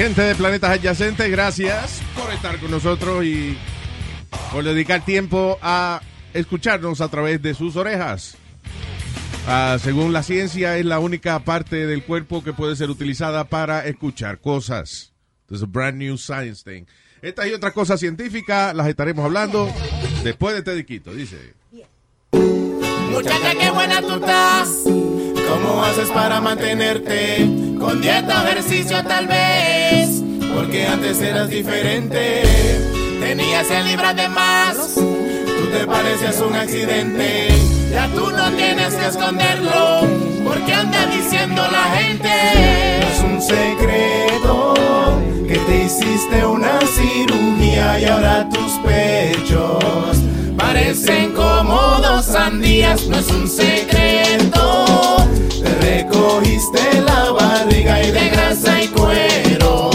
Gente de planetas adyacentes, gracias por estar con nosotros y por dedicar tiempo a escucharnos a través de sus orejas. Ah, según la ciencia, es la única parte del cuerpo que puede ser utilizada para escuchar cosas. Is a brand new science thing. Estas y otras cosas científicas las estaremos hablando después de este disquito, dice. Muchacha, qué buena tú estás. ¿Cómo haces para mantenerte? Con dieta o ejercicio tal vez. Porque antes eras diferente. Tenías 100 libras de más. Tú te parecías un accidente. Ya tú no tienes que esconderlo. Porque anda diciendo la gente. Es un secreto que te hiciste una cirugía y ahora tus pechos Parecen como dos sandías, no es un secreto. te recogiste la barriga y De grasa y cuero,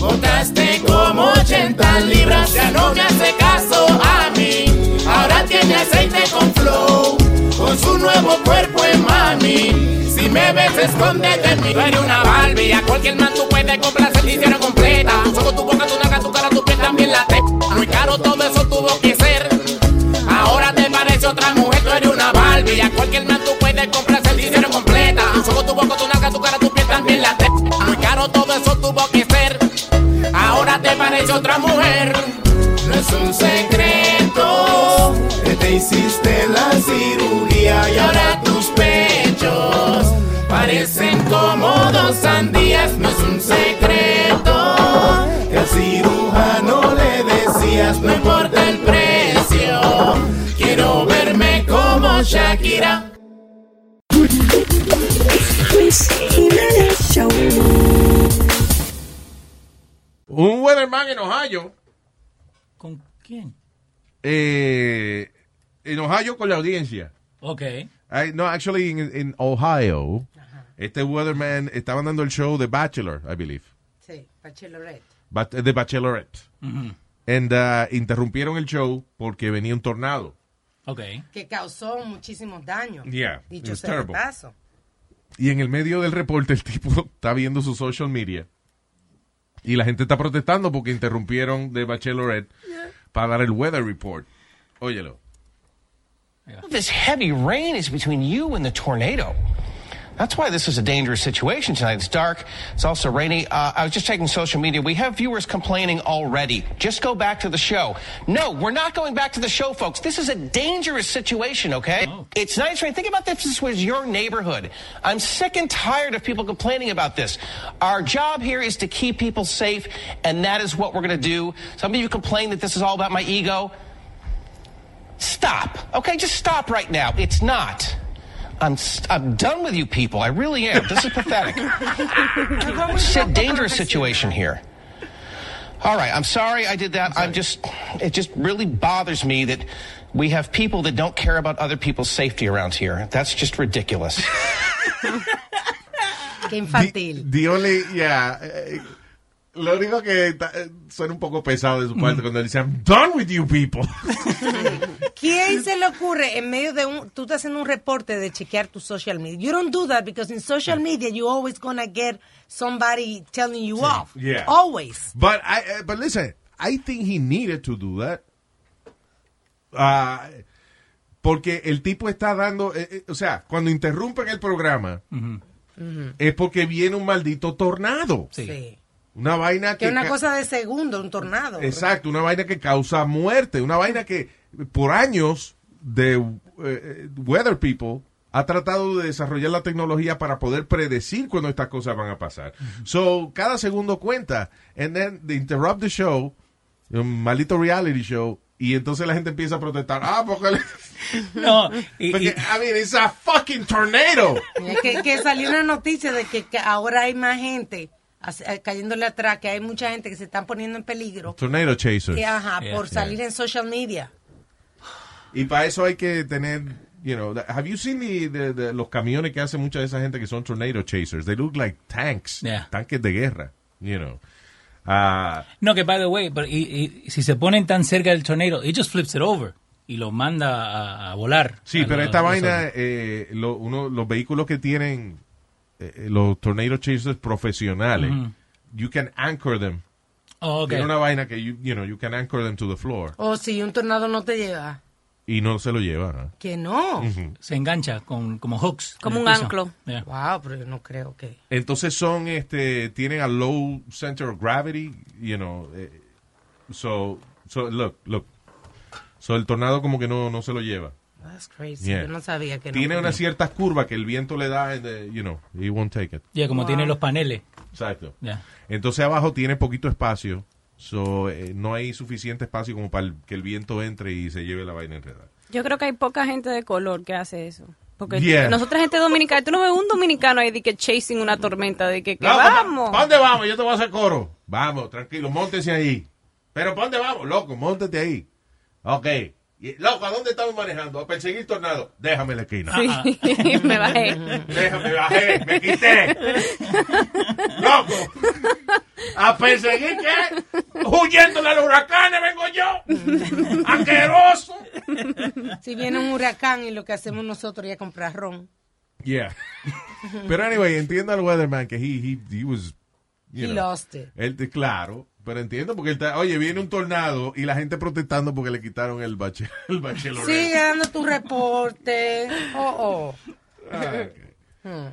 botaste como 80 libras. Ya no me hace caso a mí. Ahora tiene aceite con flow, con su nuevo cuerpo en mami. Si me ves, escóndete en mí. Eres una Barbie, a cualquier man tú puedes complacer, te hicieron completa. Solo tu boca, tu naga, tu cara, tu piel también la te. Muy caro todo eso tuvo que ser. Barbie. A cualquier man tú puedes complacer, te hicieron completa. Solo tu boca, tu naga, tu cara, tu piel también la te. Muy caro todo eso tuvo que ser. Ahora te parece otra mujer. No es un secreto. que te hiciste la cirugía y Y ahora tus pechos parecen como dos sandías. No es un secreto. que al cirujano le decías No importa el Shakira. Luis Jiménez Show. Un weatherman en Ohio, ¿Con quién? eh, en Ohio con la audiencia. Ok. I- no, actually in, in Ohio, este weatherman estaban dando el show The Bachelor, I believe. Sí, Bachelorette. Ba- The Bachelorette. And uh, interrumpieron el show porque venía un tornado. Ok. Que causó muchísimos daños. Yeah, Dicho sea de paso. Y en el medio del reporte el tipo está viendo su social media. Y la gente está protestando porque interrumpieron The Bachelorette para dar el weather report. Óyelo. This heavy rain is between you and the tornado. That's why this is a dangerous situation tonight. It's dark. It's also rainy. Uh, I was just checking social media. We have viewers complaining already. Just go back to the show. No, we're not going back to the show, folks. This is a dangerous situation, okay? It's nice rain. Think about this. This was your neighborhood. I'm sick and tired of people complaining about this. Our job here is to keep people safe, and that is what we're going to do. Some of you complain that this is all about my ego. Stop. Okay, just stop right now. It's not. I'm I'm done with you people. I really am. This is pathetic. It's a dangerous situation here. All right, I'm sorry I did that. I'm just it just really bothers me that we have people that don't care about other people's safety around here. That's just ridiculous. Qué infantil. The only, yeah. Lo único que ta- eh, suena un poco pesado de su parte cuando dice, I'm done with you people. ¿Quién se le ocurre en medio de un, tú estás haciendo un reporte de chequear tu social media? You don't do that because in social media you always gonna get somebody telling you off. Yeah. Always. But I, eh, but listen, I think he needed to do that. Ah, porque el tipo está dando, eh, eh, o sea, cuando interrumpen el programa, es porque viene un maldito tornado. Sí. Una vaina que... Que es una cosa de segundo, un tornado. Exacto, una vaina que causa muerte, una vaina que por años de eh, Weather People ha tratado de desarrollar la tecnología para poder predecir cuando estas cosas van a pasar. So, cada segundo cuenta. And then they interrupt the show Un maldito reality show. Y entonces la gente empieza a protestar. Ah, porque... le- No, y, porque, y- I mean, it's a fucking tornado. Es que, que salió una noticia de que, que ahora hay más gente cayéndole atrás, que hay mucha gente que se están poniendo en peligro. Tornado chasers. Que, ajá, Yeah. por salir en social media. Y para eso hay que tener, you know, have you seen the- the- the- los camiones que hace mucha de esa gente que son tornado chasers? They look like tanks, Yeah. tanques de guerra, you know. Ah, no, que by the way, pero y, y si se ponen tan cerca del tornado, it just flips it over y lo manda a, a volar. sí, A pero los- esta los vaina, eh, lo- uno, los vehículos que tienen eh, eh, los tornado chasers profesionales, you can anchor them. Oh. Tiene una vaina que, you, you know, you can anchor them to the floor. O si un tornado no te lleva. Y no se lo lleva. ¿no? Que no. Se engancha con como hooks. Como un piso. anclo. Yeah. Wow, pero yo no creo que. Entonces son, este, tienen a low center of gravity, you know. eh, so, so, look, look. So el tornado como que no, no se lo lleva. That's crazy. Yeah. Yo no sabía que no. Tiene unas ciertas curvas que el viento le da, and, eh, you know, he won't take it. Yeah, como Wow. tiene los paneles. Exacto. Yeah. Entonces abajo tiene poquito espacio, so eh, no hay suficiente espacio como para el- que el viento entre y se lleve la vaina enredada. Yo creo que hay poca gente de color que hace eso. Porque Yeah. nosotros gente dominicana, tú no ves un dominicano ahí de que chasing una tormenta, de que, que No, vamos. ¿Para dónde vamos? Yo te voy a hacer coro. Vamos, tranquilo, móntese ahí. Pero ¿para dónde vamos? Loco, móntate ahí. Ok. Loco, ¿a dónde estamos manejando? A perseguir tornado. Déjame la esquina. Sí, me bajé. Déjame, bajé, me quité. Loco. ¿A perseguir qué? Huyendo de los huracanes vengo yo. Asqueroso. Si viene un huracán y lo que hacemos nosotros es comprar ron. Yeah. Pero anyway, entiendo al weatherman que he, he, he was, you He know, lost it. Él, claro, pero entiendo porque él está, oye, viene un tornado y la gente protestando porque le quitaron el, bache, el bachelor. Sigue dando tu reporte. Oh, oh.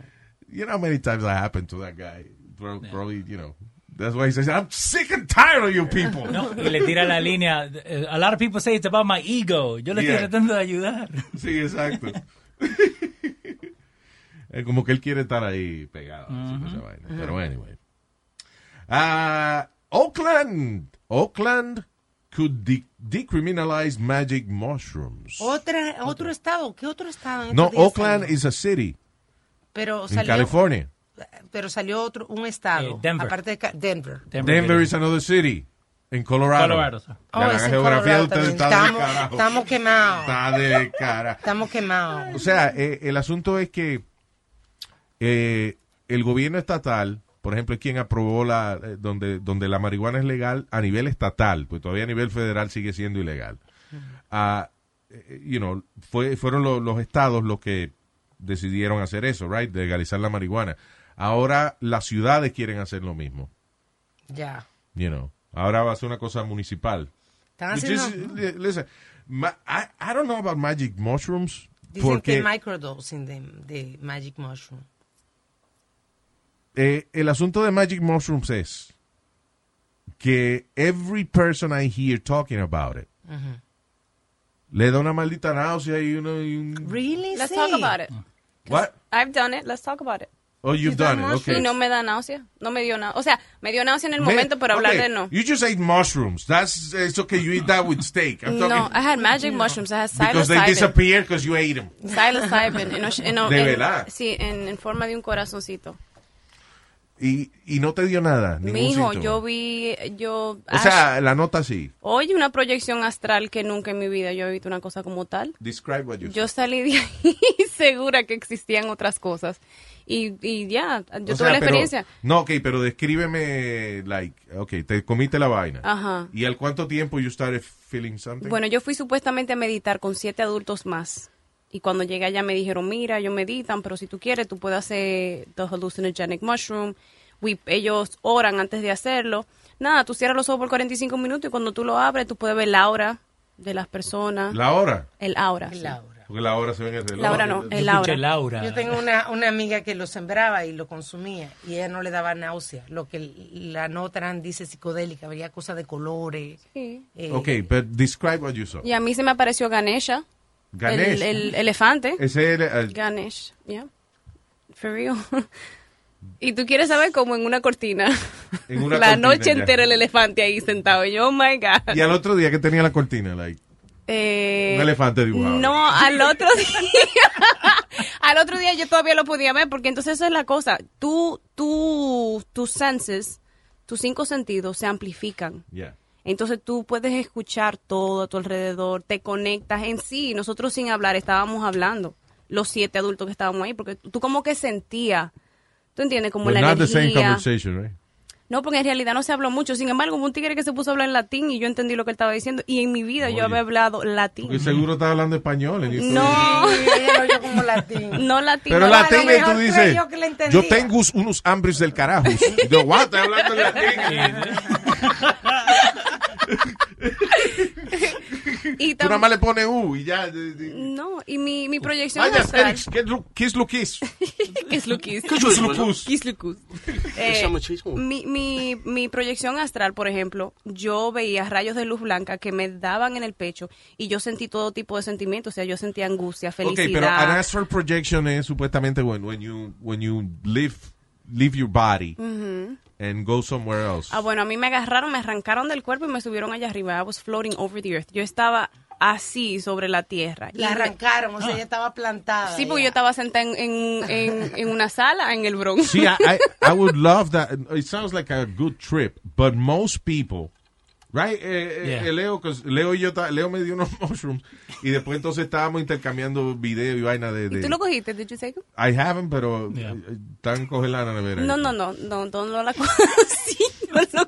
You know how many times that happened to that guy? Pro- Probably, you know. That's why he says, I'm sick and tired of you people. No, y le tira la línea. A lot of people say it's about my ego. Yo le Yeah. estoy tratando de ayudar. Sí, exacto. Es como que él quiere estar ahí pegado. así, con esa vaina. Pero anyway. Ah, Oakland. Oakland could de- decriminalize magic mushrooms. Otra, otro estado. ¿Qué otro estado? en No, Oakland salió? is a city Pero in salió, California. Pero salió otro, un estado. Eh, Denver. Aparte de Ca- Denver. Denver is another city. En Colorado. Colorado. Oh, La es en geografía de Colorado ustedes también. está de Estamos- carajo. estamos quemados. Está de cara. Estamos quemados. O sea, eh, el asunto es que eh, el gobierno estatal, por ejemplo, es quien aprobó la eh, donde donde la marihuana es legal a nivel estatal, pues todavía a nivel federal sigue siendo ilegal. Eh, you know, fue, fueron lo- los estados los que decidieron hacer eso, right, de legalizar la marihuana. Ahora las ciudades quieren hacer lo mismo, Ya. you know. Ahora va a ser una cosa municipal. Están is- haciendo. li- listen, I, I don't know about magic mushrooms. Dicen porque que microdosing de, de Magic Mushroom. Eh, el asunto de magic mushrooms es que every person I hear talking about it le da una maldita náusea y uno y un Really? Let's Sí. talk about it. what I've done it. Let's talk about it. oh you've done it okay Y no me da náusea. No me dio náusea. O sea, me dio náusea en el momento, pero hablar de no. you just ate mushrooms that's it's okay you eat that with steak I'm No, talking I had magic mushrooms. I had because they psilocybin. disappear because you ate them Psilocybin. en och- en- ¿De en- verdad? Sí, en, en forma de un corazoncito. Y, y no te dio nada Mi hijo, yo vi, yo... o sea la nota sí Oye, una proyección astral que nunca en mi vida yo he visto una cosa como tal. describe what you Yo salí de ahí segura que existían otras cosas. Y, y ya, yo O tuve sea, la pero- experiencia. no, ok, pero descríbeme, like, ok, te comiste la vaina. Ajá. ¿Y al cuánto tiempo you started feeling something? Bueno, yo fui supuestamente a meditar con siete adultos más. Y cuando llegué allá me dijeron, mira, ellos meditan, pero si tú quieres, tú puedes hacer the hallucinogenic mushroom. We- ellos oran antes de hacerlo. Nada, tú cierras los ojos por 45 minutos y cuando tú lo abres, tú puedes ver la aura de las personas. ¿La hora? El aura. El sí. aura. Porque la hora se ve en el reloj. La hora no, el aura. Laura. Yo tengo una, una amiga que lo sembraba y lo consumía y ella no le daba náusea. Lo que la nota eran, dice psicodélica, había cosas de colores. Sí. eh, Ok, pero describe what you saw. Y a mí se me apareció Ganesha. Ganesh. El, el elefante. Ese es el- Ganesh, yeah. For real. y tú quieres saber cómo en una cortina. En una la cortina, noche ya. entera el elefante ahí sentado. Y yo, oh my God. Y al otro día que tenía la cortina, like, Eh, un elefante dibujado. No, al otro día. al otro día yo todavía lo podía ver, porque entonces esa es la cosa. Tú, tú, tus senses, tus cinco sentidos se amplifican. Yeah. Entonces tú puedes escuchar todo a tu alrededor, te conectas en sí. Nosotros sin hablar estábamos hablando, los siete adultos que estábamos ahí, porque tú como que sentías, ¿tú entiendes? Como But la not the same energía. right? No, porque en realidad no se habló mucho. Sin embargo, hubo un tigre que se puso a hablar en latín y yo entendí lo que él estaba diciendo. Y en mi vida yo había hablado latín. Porque seguro estaba hablando español. en. No, Sí, oyó como latín. no latín. Pero no, latín, y tú dices, que yo tengo unos hambres del carajo. Y yo, what? Estoy hablando en latín. Y Tú nada más le pones U y ya. No, y mi, mi proyección Vaya, astral... Félix, ¿qué es lo- ¿qué es lo que es? ¿Qué es lo que es? ¿Qué es lo que es? ¿Qué es lo que es? Eh, mi, mi, mi proyección astral, por ejemplo, yo veía rayos de luz blanca que me daban en el pecho y yo sentí todo tipo de sentimientos. O sea, yo sentía angustia, Ok, felicidad. pero an astral projection es supuestamente when, when you when you leave leave your body and go somewhere else. Ah, bueno, a mí me agarraron, me arrancaron del cuerpo y me subieron allá arriba. I was floating over the earth. Yo estaba así sobre la tierra. La Y- arrancaron, o sea, ella estaba plantada. Sí, porque yo estaba sentada en, en, en, en una sala en el Bronx. See, I, I I would love that. It sounds like a good trip, but most people, right? Eh, eh, Yeah. eh, Leo, Leo y yo, Leo me dio unos mushrooms y después entonces estábamos intercambiando video y vaina de. de ¿Tú lo cogiste? Did you take it? I haven't, pero Yeah. eh, están congelando la nevera. No, no, no, no, no, no la conocí, no lo.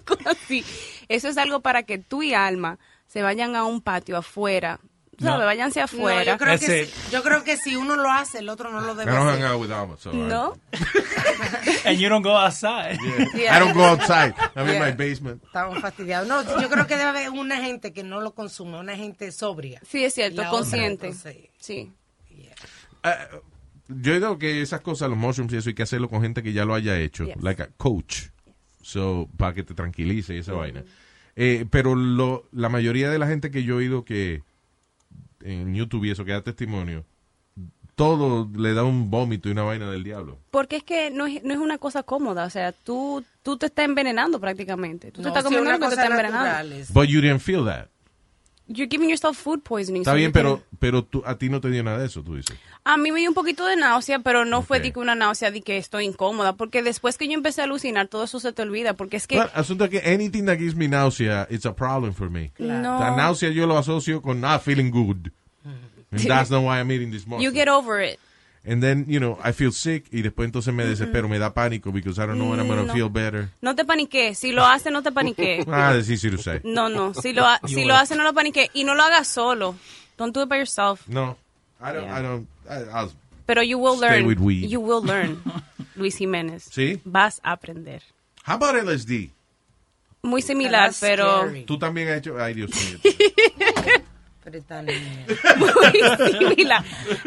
Eso es algo para que tú y Alma se vayan a un patio afuera, ¿tú No. ¿sabes? Váyanse No, afuera. yo, creo que si, yo creo que si uno lo hace, el otro no lo I debe don't hang out with Alma, so I- ¿No? And you don't go outside. I don't go outside. I'm in Yeah. my basement. Estamos fastidiados. No, yo creo que debe haber una gente que no lo consume, una gente sobria. Sí, es cierto, La otra, consciente. entonces, Sí. Yo digo que esas cosas, los mushrooms y eso, hay que hacerlo con gente que ya lo haya hecho, Yes. like a coach, so, para que te tranquilice y esa vaina. Eh, pero lo, la mayoría de la gente que yo he oído que en YouTube y eso, que da testimonio, todo le da un vómito y una vaina del diablo. Porque es que no es, no es una cosa cómoda, o sea, tú, tú te estás envenenando prácticamente. Tú te estás comiendo una que te cosa está envenenando. But you didn't feel that. You're giving yourself food poisoning. Está so bien, pero, can- pero tú, a ti no te dio nada de eso, tú dices. A mí me dio un poquito de náusea, pero no fue Ok. de que una náusea de que estoy incómoda, porque después que yo empecé a alucinar, todo eso se te olvida, porque es que... Well, asunto que anything that gives me nausea, it's a problem for me. No. La náusea yo lo asocio con not feeling good. And that's not why I'm eating this mushroom. You get over it. And then, you know, I feel sick y después entonces me desespero, me da pánico because I don't know when I'm going to No. feel better. No te paniques. Si lo hace, no te paniques. Ah, it's easy to say. No, no. Si lo, ha- si lo hace, no lo paniques. Y no lo hagas solo. Don't do it by yourself. No, I don't, Yeah. I don't, I, I'll- Pero you will Stay learn. with weed. You will learn, Luis Jiménez. ¿Sí? Vas a aprender. How about LSD? Muy similar, That's pero scary. Tú también has hecho, ay Dios mío. Muy similar.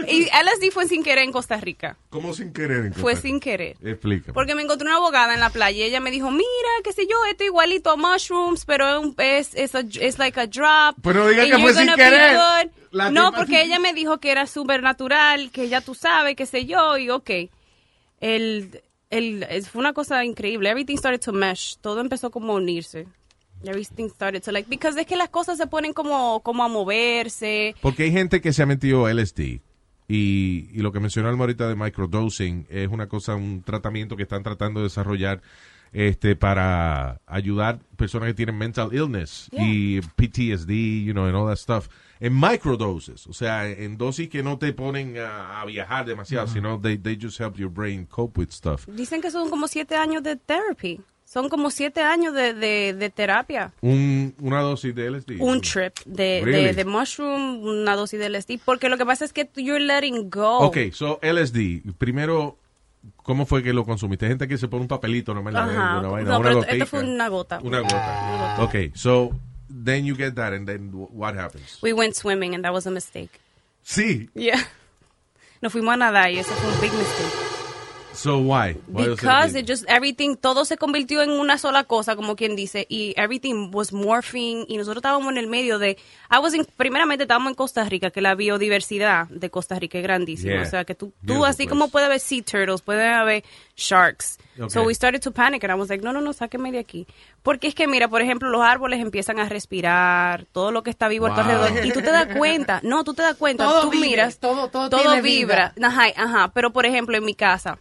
Y LSD fue sin querer en Costa Rica. ¿Cómo sin querer? en Fue Costa- sin querer. Explícame. Porque me encontré una abogada en la playa y ella me dijo, mira, qué sé yo, esto igualito a mushrooms, pero es, un- es, es, a- es like a drop. Pero no diga que fue sin querer. good". La No, porque ella me dijo que era súper natural, que ya tú sabes, qué sé yo, y ok. El, el, fue una cosa increíble. Everything started to mesh. Todo empezó como a unirse. Everything started to like, because es que las cosas se ponen como, como a moverse. Porque hay gente que se ha metido LSD. Y, y lo que mencionó Alma ahorita de microdosing es una cosa, un tratamiento que están tratando de desarrollar este para ayudar personas que tienen mental illness y PTSD, you know, and all that stuff. En microdoses, o sea, en dosis que no te ponen a, a viajar demasiado, sino they, they just help your brain cope with stuff. Dicen que son como siete años de therapy. Son como siete años de, de, de terapia. Un, una dosis de LSD. Un trip de, Really? de, mushroom, una dosis de LSD. Porque lo que pasa es que you're letting go. Ok, so LSD, primero, ¿cómo fue que lo consumiste? Hay gente que se pone un papelito nomás en la una vaina, No, una pero gotica. esto fue una gota. Una gota. Ok, so, then you get that, and then wh- what happens? We went swimming and that was a mistake. Sí. Yeah. Nos fuimos a nadar y eso fue un big mistake. So why? Why Because it just everything, todo se convirtió en una sola cosa, como quien dice, y everything was morphing, y nosotros estábamos en el medio de, I was in- primeramente estábamos en Costa Rica, que la biodiversidad de Costa Rica es grandísima, Yeah. o sea que tú, tú Beautiful así place. como puedes ver sea turtles, puede haber sharks, so Okay. we started to panic, and I was like, no, no, no, sáqueme de aquí, porque es que mira, por ejemplo, los árboles empiezan a respirar, todo lo que está vivo a tu Wow. alrededor, y tú te das cuenta, no, tú te das cuenta, Todo tú vive, miras, todo- todo tiene vibra, vida. Ajá, ajá, pero por ejemplo en mi casa,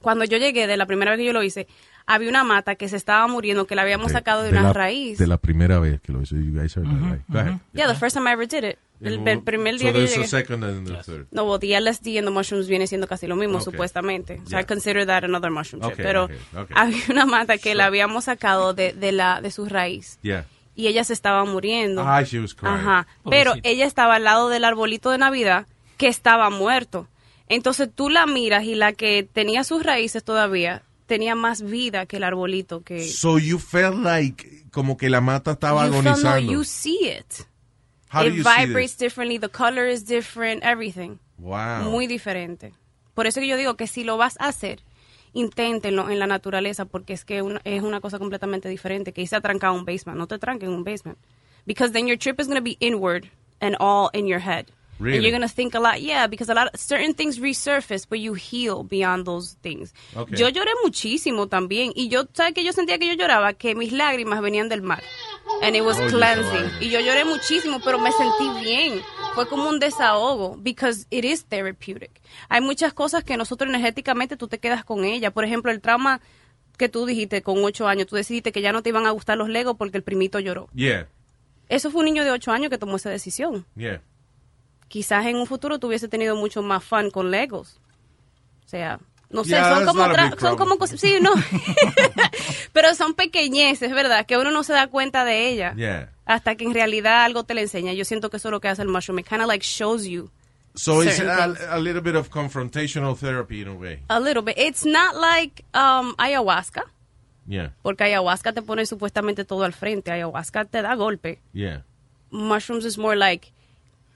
cuando yo llegué, de la primera vez que yo lo hice, había una mata que se estaba muriendo, que la habíamos sacado de, una la, raíz. De la primera vez que lo hizo. You guys heard that, right? Go ahead. Yeah, the first time I ever did it. El, el primer día so que llegué. second and a third. No, well, the LSD and the mushrooms viene siendo casi lo mismo, Okay. supuestamente. So Yeah. I consider that another mushroom trip. Okay, Pero okay, okay. había una mata que la habíamos sacado de, de, la, de su raíz. Yeah. Y ella se estaba muriendo. Ah, she was crying. Ajá. Pero ella estaba al lado del arbolito de Navidad que estaba muerto. Entonces tú la miras y la que tenía sus raíces todavía tenía más vida que el arbolito que So you felt like como que la mata estaba you feel- no, agonizando. you see it. How do it you see vibrates this? differently, the color is different, everything. Wow. Muy diferente. Por eso que yo digo que si lo vas a hacer, inténtenlo en la naturaleza, porque es que una- es una cosa completamente diferente que irse a trancar un basement. No te tranquen un basement. Because then your trip is going to be inward and all in your head. Really? And you're to think a lot, yeah, because a lot certain things resurface, but you heal beyond those things. Okay. Yo lloré muchísimo también. Y yo, ¿sabes que Yo sentía que yo lloraba, que mis lágrimas venían del mar. And it was esa cleansing. Y yo lloré muchísimo, pero me sentí bien. Fue como un desahogo, because it is therapeutic. Hay muchas cosas que nosotros energéticamente tú te quedas con ella. Por ejemplo, el trauma que tú dijiste con ocho años, tú decidiste que ya no te iban a gustar los Legos porque el primito lloró. Yeah, Eso fue un niño de ocho años que tomó esa decisión. yeah. Quizás en un futuro tú hubiese tenido mucho más fun con Legos. O sea, no sé, Yeah, son como son como cosas, sí, no. Pero son pequeñeces, ¿verdad? Que uno no se da cuenta de ella. Yeah. Hasta que en realidad algo te le enseña. Yo siento que eso es lo que hace el mushroom. It kind of like shows you So it's a, a little bit of confrontational therapy in a way. a little bit. It's not like um, ayahuasca, Yeah, porque ayahuasca te pone supuestamente todo al frente. Ayahuasca te da golpe. yeah. Mushrooms is more like,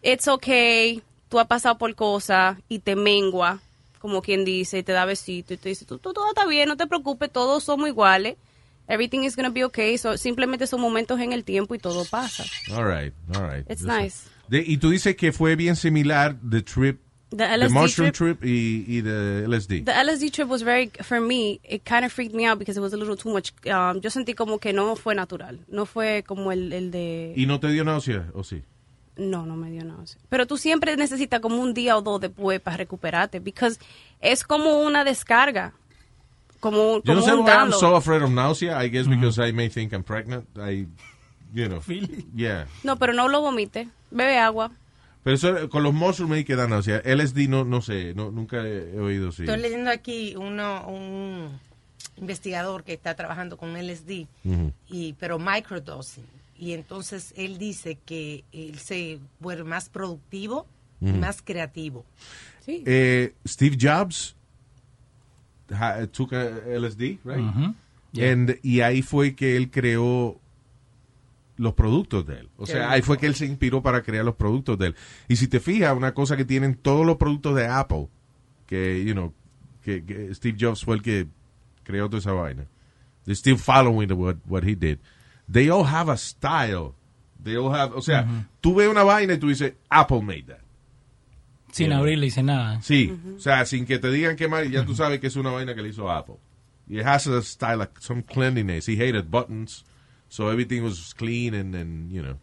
it's okay, tú has pasado por cosas y te mengua, como quien dice, y te da besito y te dice, tú, tú- todo está bien, no te preocupes, todos somos iguales. Everything is going to be okay. So, simplemente son momentos en el tiempo y todo pasa. All right, all right. It's nice. De- y tú dices que fue bien similar the trip, The the LSD mushroom trip, trip, y, y the LSD. The LSD trip was very, for me, it kind of freaked me out because it was a little too much. Um, yo sentí como que no fue natural. No fue como el, el de... ¿Y no te dio náusea o sí? No, no me dio náusea. Pero tú siempre necesitas como un día o dos después para recuperarte. Because es como una descarga. Como, Yo no como sé un why I'm so afraid of nausea. I guess because I may think I'm pregnant. I, you know, yeah. No, pero no lo vomite. Bebe agua. Pero eso, con los mushrooms hay que dar náusea. LSD no, no sé, no, nunca he oído sí. Estoy leyendo aquí uno, un investigador que está trabajando con LSD, Ujú. y, pero microdosing. Y entonces él dice que él se vuelve más productivo y más creativo. Sí. Eh, Steve Jobs took a LSD, right? Ujú. Yeah. And- y ahí fue que él creó los productos de él. O Qué sea, ahí fue que él se inspiró para crear los productos de él. Y si te fijas, una cosa que tienen todos los productos de Apple, que, you know, que, que Steve Jobs fue el que creó toda esa vaina. They're still following what, what he did. They all have a style. They all have, o sea, tú ves una vaina y tú dices, Apple made that. Sin Yeah. abrirle dice nada. Sí, o sea, sin que te digan que mal, ya tú sabes que es una vaina que le hizo Apple. It has a style, like some cleanliness. He hated buttons, so everything was clean and, and you know.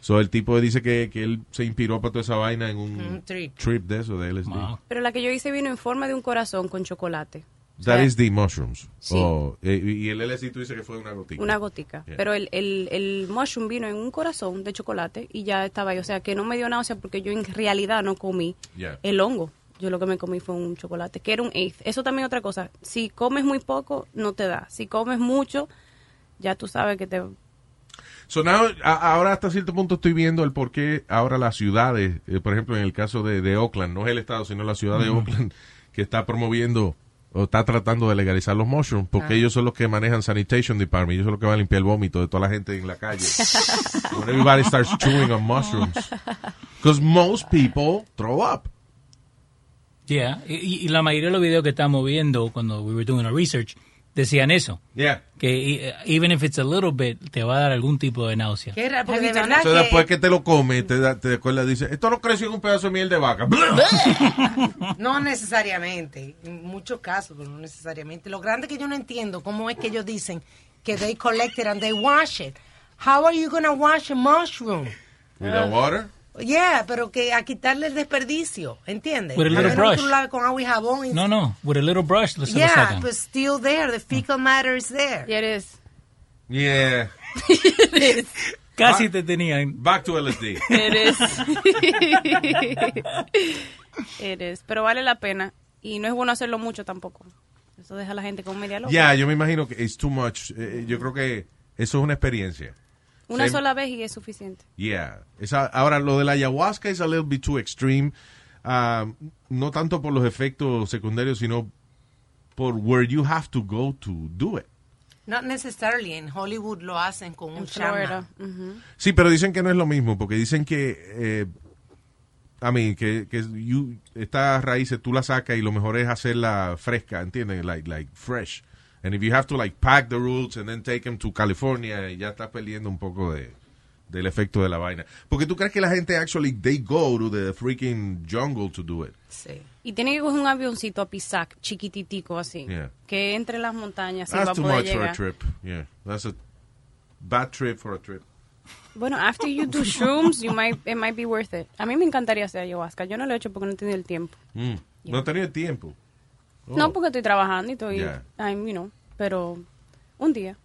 So el tipo dice que, que él se inspiró para toda esa vaina en un Un trip. de eso, de LSD. Wow. Pero la que yo hice vino en forma de un corazón con chocolate. That is the mushrooms. Sí. Oh, eh, y el LSD tú dices que fue una gotica. Una gotica. Yeah. Pero el, el, el mushroom vino en un corazón de chocolate y ya estaba ahí. O sea, que no me dio náusea porque yo en realidad no comí Yeah. el hongo. Yo lo que me comí fue un chocolate, que era un eighth. Eso también es otra cosa. Si comes muy poco, no te da. Si comes mucho, ya tú sabes que te... So now, a- ahora hasta cierto punto estoy viendo el por qué ahora las ciudades, eh, por ejemplo en el caso de, de Oakland, no es el estado, sino la ciudad de Oakland, que está promoviendo o está tratando de legalizar los mushrooms, porque Ah. ellos son los que manejan sanitation department, ellos son los que van a limpiar el vómito de toda la gente en la calle. When everybody starts chewing on mushrooms. Because most people throw up. Yeah, y, y la mayoría de los videos que estamos viendo cuando we were doing our research decían eso. Yeah. Que eh, even if it's a little bit, te va a dar algún tipo de náusea. Qué raro, porque Have de you done verdad Entonces, que... después que te lo comes, te, da- te acuerdas, dice, esto no creció en un pedazo de miel de vaca. No necesariamente, en muchos casos, pero no necesariamente. Lo grande que yo no entiendo, cómo es que ellos dicen que they collect it and they wash it. How are you going to wash a mushroom? Without water. Yeah, pero que a quitarle el desperdicio, ¿entiendes? With a little brush. lo con agua y jabón. y- No, no, with a little brush lo se lo Yeah, sacan. but still there, the fecal matter is there. Yeah, it is. Yeah. Casi te tenían. Back to LSD. It is. It is. Pero vale la pena. Y no es bueno hacerlo mucho tampoco. Eso deja a la gente con media loca. Ya, yo me imagino que it's too much. Eh, yo creo que eso es una experiencia. Una sola vez y es suficiente. Yeah. Esa, ahora, lo de la ayahuasca es a little bit too extreme. Ah, no tanto por los efectos secundarios, sino por where you have to go to do it. Not necessarily. En Hollywood lo hacen con un. Ujú. Sí, pero dicen que no es lo mismo, porque dicen que, eh, a mí, que, que you- estas raíces tú las sacas y lo mejor es hacerla fresca, ¿entiendes? Like, like fresh. And if you have to like pack the roots and then take them to California, ya estás perdiendo un poco de, del efecto de la vaina. Porque tú crees que la gente actually, they go to the freaking jungle to do it. Sí. Y tiene que coger un avioncito a Pisac, chiquititico así. Yeah. Que entre las montañas y va a That's too poder much for a llegar. trip. Yeah, that's a bad trip for a trip. Bueno, after you do shrooms, you might, it might be worth it. A mí me encantaría hacer ayahuasca. Yo no lo he hecho porque no he tenido el tiempo. Mm. No he tenido tiempo. Oh. No porque estoy trabajando y estoy, Yeah. I'm, you know, pero un día.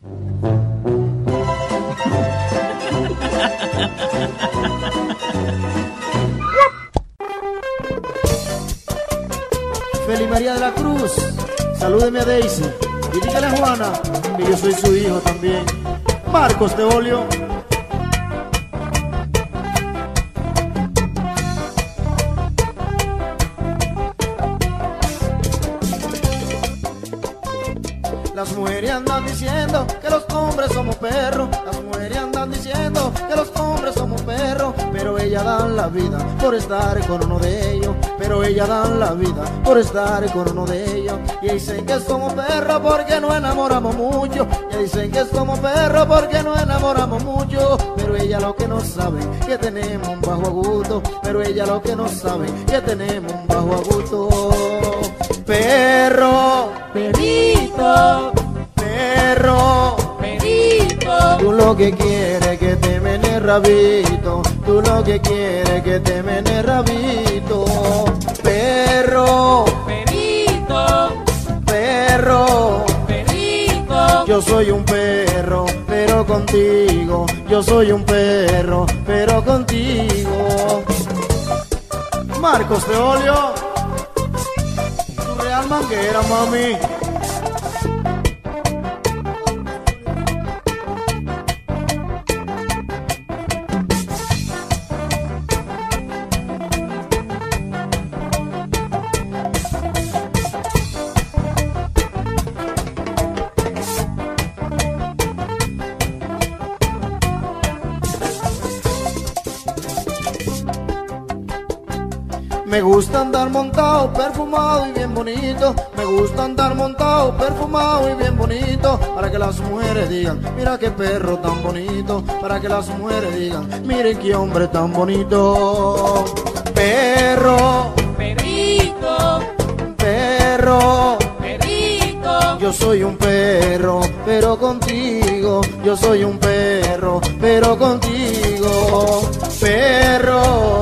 Feli María de la Cruz, salúdeme a Daisy y dígale a Juana que yo soy su hijo también. Marcos Teolio. Las mujeres andan diciendo que los hombres somos perros. Las mujeres andan diciendo que los hombres somos perros. Pero ellas dan la vida por estar con uno de ellos. Pero ellas dan la vida por estar con uno de ellos. Y dicen que somos perros porque no enamoramos mucho. Y dicen que somos perros porque no enamoramos mucho. Pero ella lo que no sabe que tenemos un bajo agudo. Pero ella lo que no sabe que tenemos un bajo agudo. Perro, perito, lo que quieres que te mene rabito. Tú lo que quieres que te mene rabito. Perro, perito, perro, perito. Yo soy un perro, pero contigo. Yo soy un perro, pero contigo. Marcos Teolio. Tu real manguera, mami. Me gusta andar montado, perfumado y bien bonito. Me gusta andar montado, perfumado y bien bonito. Para que las mujeres digan, mira qué perro tan bonito. Para que las mujeres digan, mire qué hombre tan bonito. Perro, perito, perro, perito. Yo soy un perro, pero contigo. Yo soy un perro, pero contigo. Perro,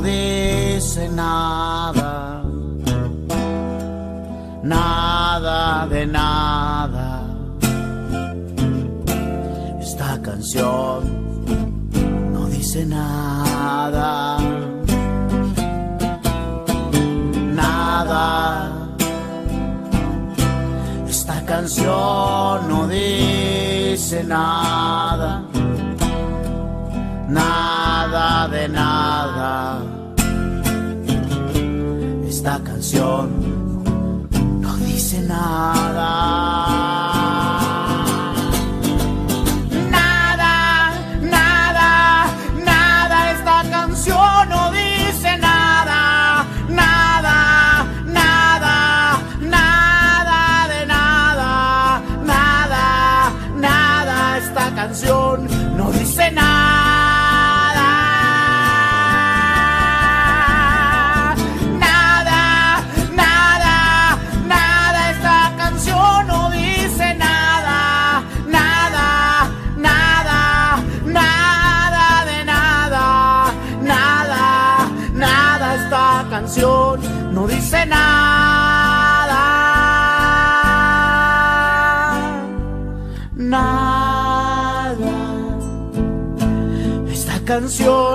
No dice nada. Nada de nada. Esta canción no dice nada. Nada. Esta canción no dice nada, dice